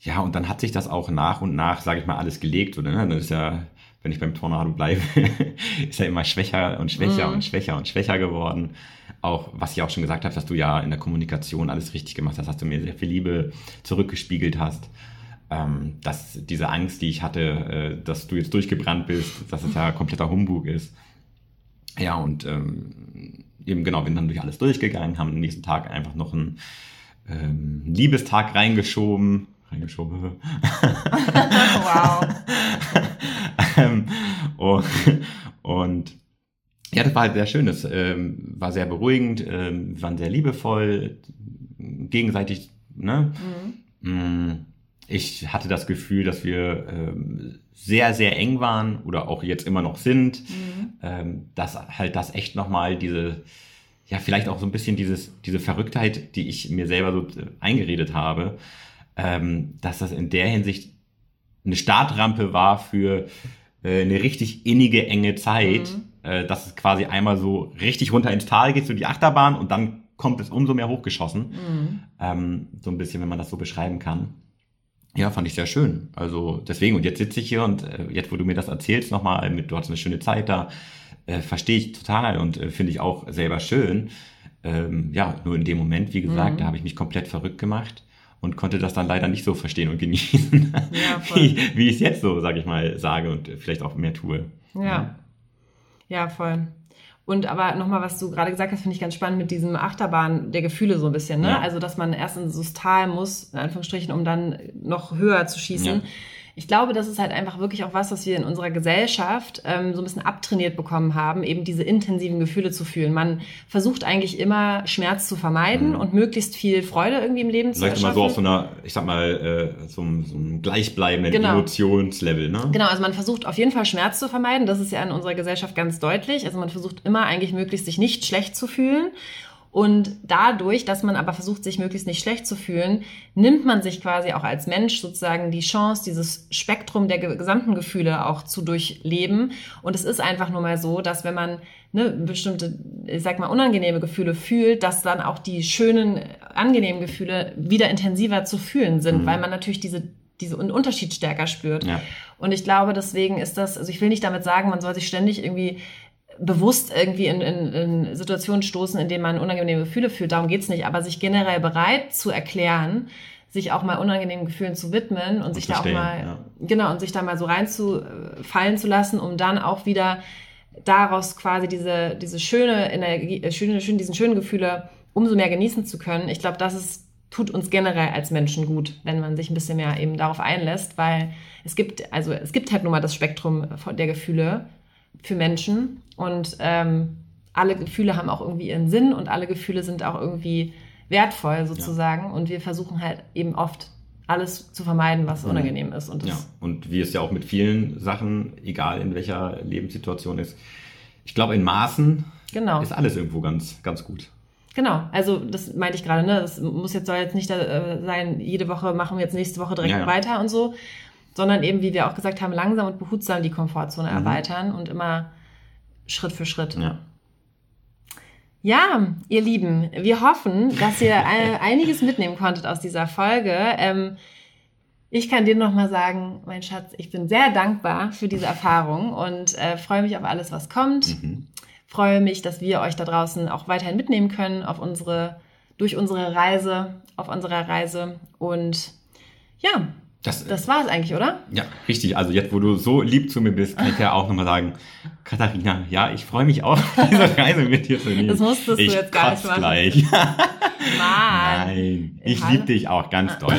ja, und dann hat sich das auch nach und nach, sage ich mal, alles gelegt. Oder, ne? Das ist ja, wenn ich beim Tornado bleibe, [LAUGHS] ist er immer schwächer und schwächer mhm. und schwächer und schwächer geworden. Auch, was ich auch schon gesagt habe, dass du ja in der Kommunikation alles richtig gemacht hast, dass du mir sehr viel Liebe zurückgespiegelt hast. Ähm, dass diese Angst, die ich hatte, äh, dass du jetzt durchgebrannt bist, dass es ja kompletter Humbug ist. Ja, und ähm, eben genau, wir sind dann durch alles durchgegangen, haben am nächsten Tag einfach noch einen ähm, Liebestag reingeschoben. Reingeschoben. [LAUGHS] wow. [LAUGHS] ähm, und, und ja, das war halt sehr schön. Das ähm, war sehr beruhigend, ähm, waren sehr liebevoll, gegenseitig, ne? Mhm. Mm, ich hatte das Gefühl, dass wir ähm, sehr, sehr eng waren oder auch jetzt immer noch sind, mhm. ähm, dass halt das echt nochmal diese, ja, vielleicht auch so ein bisschen dieses, diese Verrücktheit, die ich mir selber so äh, eingeredet habe, ähm, dass das in der Hinsicht eine Startrampe war für äh, eine richtig innige, enge Zeit, mhm. Äh, dass es quasi einmal so richtig runter ins Tal geht, so die Achterbahn und dann kommt es umso mehr hochgeschossen. Mhm. Ähm, so ein bisschen, wenn man das so beschreiben kann. Ja, fand ich sehr schön. Also deswegen, und jetzt sitze ich hier und äh, jetzt, wo du mir das erzählst, nochmal mit, du hattest eine schöne Zeit da, äh, verstehe ich total und äh, finde ich auch selber schön. Ähm, ja, nur in dem Moment, wie gesagt, mhm. da habe ich mich komplett verrückt gemacht und konnte das dann leider nicht so verstehen und genießen, [LAUGHS] ja, wie, wie ich es jetzt so, sage ich mal, sage und vielleicht auch mehr tue. Ja. Ja, ja voll. Und aber nochmal, was du gerade gesagt hast, finde ich ganz spannend mit diesem Achterbahn der Gefühle so ein bisschen. Ne? Ja. Also, dass man erst in das Tal muss, in Anführungsstrichen, um dann noch höher zu schießen. Ja ich glaube, das ist halt einfach wirklich auch was, was wir in unserer Gesellschaft ähm, so ein bisschen abtrainiert bekommen haben, eben diese intensiven Gefühle zu fühlen. Man versucht eigentlich immer Schmerz zu vermeiden mhm. und möglichst viel Freude irgendwie im Leben Vielleicht zu erschaffen. Vielleicht mal so auf so einer, ich sag mal, äh, so, so einem gleichbleibenden genau. Emotionslevel, ne? Genau, also man versucht auf jeden Fall Schmerz zu vermeiden. Das ist ja in unserer Gesellschaft ganz deutlich. Also man versucht immer eigentlich möglichst sich nicht schlecht zu fühlen Und dadurch, dass man aber versucht, sich möglichst nicht schlecht zu fühlen, nimmt man sich quasi auch als Mensch sozusagen die Chance, dieses Spektrum der gesamten Gefühle auch zu durchleben. Und es ist einfach nur mal so, dass wenn man ne, bestimmte, ich sag mal, unangenehme Gefühle fühlt, dass dann auch die schönen, angenehmen Gefühle wieder intensiver zu fühlen sind, mhm. weil man natürlich diese diesen Unterschied stärker spürt. Ja. Und ich glaube, deswegen ist das, also ich will nicht damit sagen, man soll sich ständig irgendwie bewusst irgendwie in, in, in Situationen stoßen, in denen man unangenehme Gefühle fühlt. Darum geht's nicht. Aber sich generell bereit zu erklären, sich auch mal unangenehmen Gefühlen zu widmen und, und sich da auch mal, ja. genau, und sich da mal so reinzufallen zu lassen, um dann auch wieder daraus quasi diese, diese schöne Energie, äh, schöne, schön, diesen schönen Gefühle umso mehr genießen zu können. Ich glaube, das ist, tut uns generell als Menschen gut, wenn man sich ein bisschen mehr eben darauf einlässt, weil es gibt, also es gibt halt nun mal das Spektrum der Gefühle für Menschen und ähm, alle Gefühle haben auch irgendwie ihren Sinn und alle Gefühle sind auch irgendwie wertvoll sozusagen ja. und wir versuchen halt eben oft alles zu vermeiden, was mhm. unangenehm ist. Und, ja. und wie es ja auch mit vielen Sachen, egal in welcher Lebenssituation ist, ich glaube in Maßen genau. ist alles irgendwo ganz, ganz gut. Genau, also das meinte ich gerade, ne? Das muss jetzt soll jetzt nicht äh, sein, jede Woche machen wir jetzt nächste Woche direkt ja, ja. weiter und so, sondern eben, wie wir auch gesagt haben, langsam und behutsam die Komfortzone mhm. erweitern und immer Schritt für Schritt. Ja. Ja, ihr Lieben, wir hoffen, dass ihr [LAUGHS] einiges mitnehmen konntet aus dieser Folge. Ähm, ich kann dir nochmal sagen, mein Schatz, ich bin sehr dankbar für diese Erfahrung und äh, freue mich auf alles, was kommt. Mhm. Freue mich, dass wir euch da draußen auch weiterhin mitnehmen können auf unsere, durch unsere Reise, auf unserer Reise. Und ja, das, das war es eigentlich, oder? Ja, richtig. Also jetzt, wo du so lieb zu mir bist, kann ich ja auch nochmal sagen, Katharina, ja, ich freue mich auch, diese [LAUGHS] Reise mit dir zu nehmen. Das musstest ich du jetzt gar nicht machen. gleich. [LAUGHS] Nein, ich liebe dich auch ganz doll.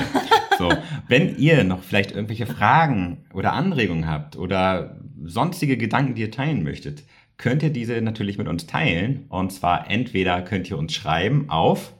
So, wenn ihr noch vielleicht irgendwelche Fragen oder Anregungen habt oder sonstige Gedanken, die ihr teilen möchtet, könnt ihr diese natürlich mit uns teilen. Und zwar entweder könnt ihr uns schreiben auf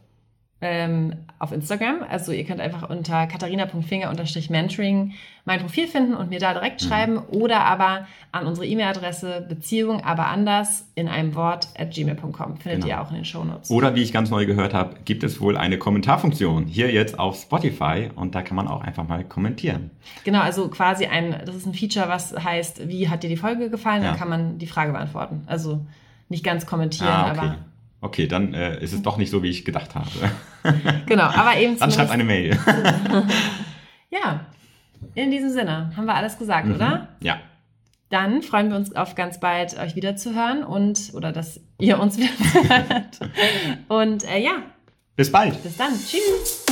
ähm, auf Instagram. Also ihr könnt einfach unter katharina.finger-mentoring mein Profil finden und mir da direkt mhm. schreiben oder aber an unsere E-Mail-Adresse Beziehung aber anders in einem Wort at gmail.com. Findet genau. ihr auch in den Shownotes. Oder wie ich ganz neu gehört habe, gibt es wohl eine Kommentarfunktion hier jetzt auf Spotify und da kann man auch einfach mal kommentieren. Genau, also quasi ein, das ist ein Feature, was heißt, wie hat dir die Folge gefallen? Ja. Dann kann man die Frage beantworten. Also nicht ganz kommentieren, ah, okay. aber Okay, dann äh, ist es doch nicht so, wie ich gedacht habe. [LAUGHS] genau, aber eben Dann schreibt eine Mail. [LAUGHS] ja, in diesem Sinne haben wir alles gesagt, mhm. oder? Ja. Dann freuen wir uns auf ganz bald, euch wiederzuhören und, oder dass ihr uns [LAUGHS] wieder hört. und äh, ja. Bis bald. Bis dann. Tschüss.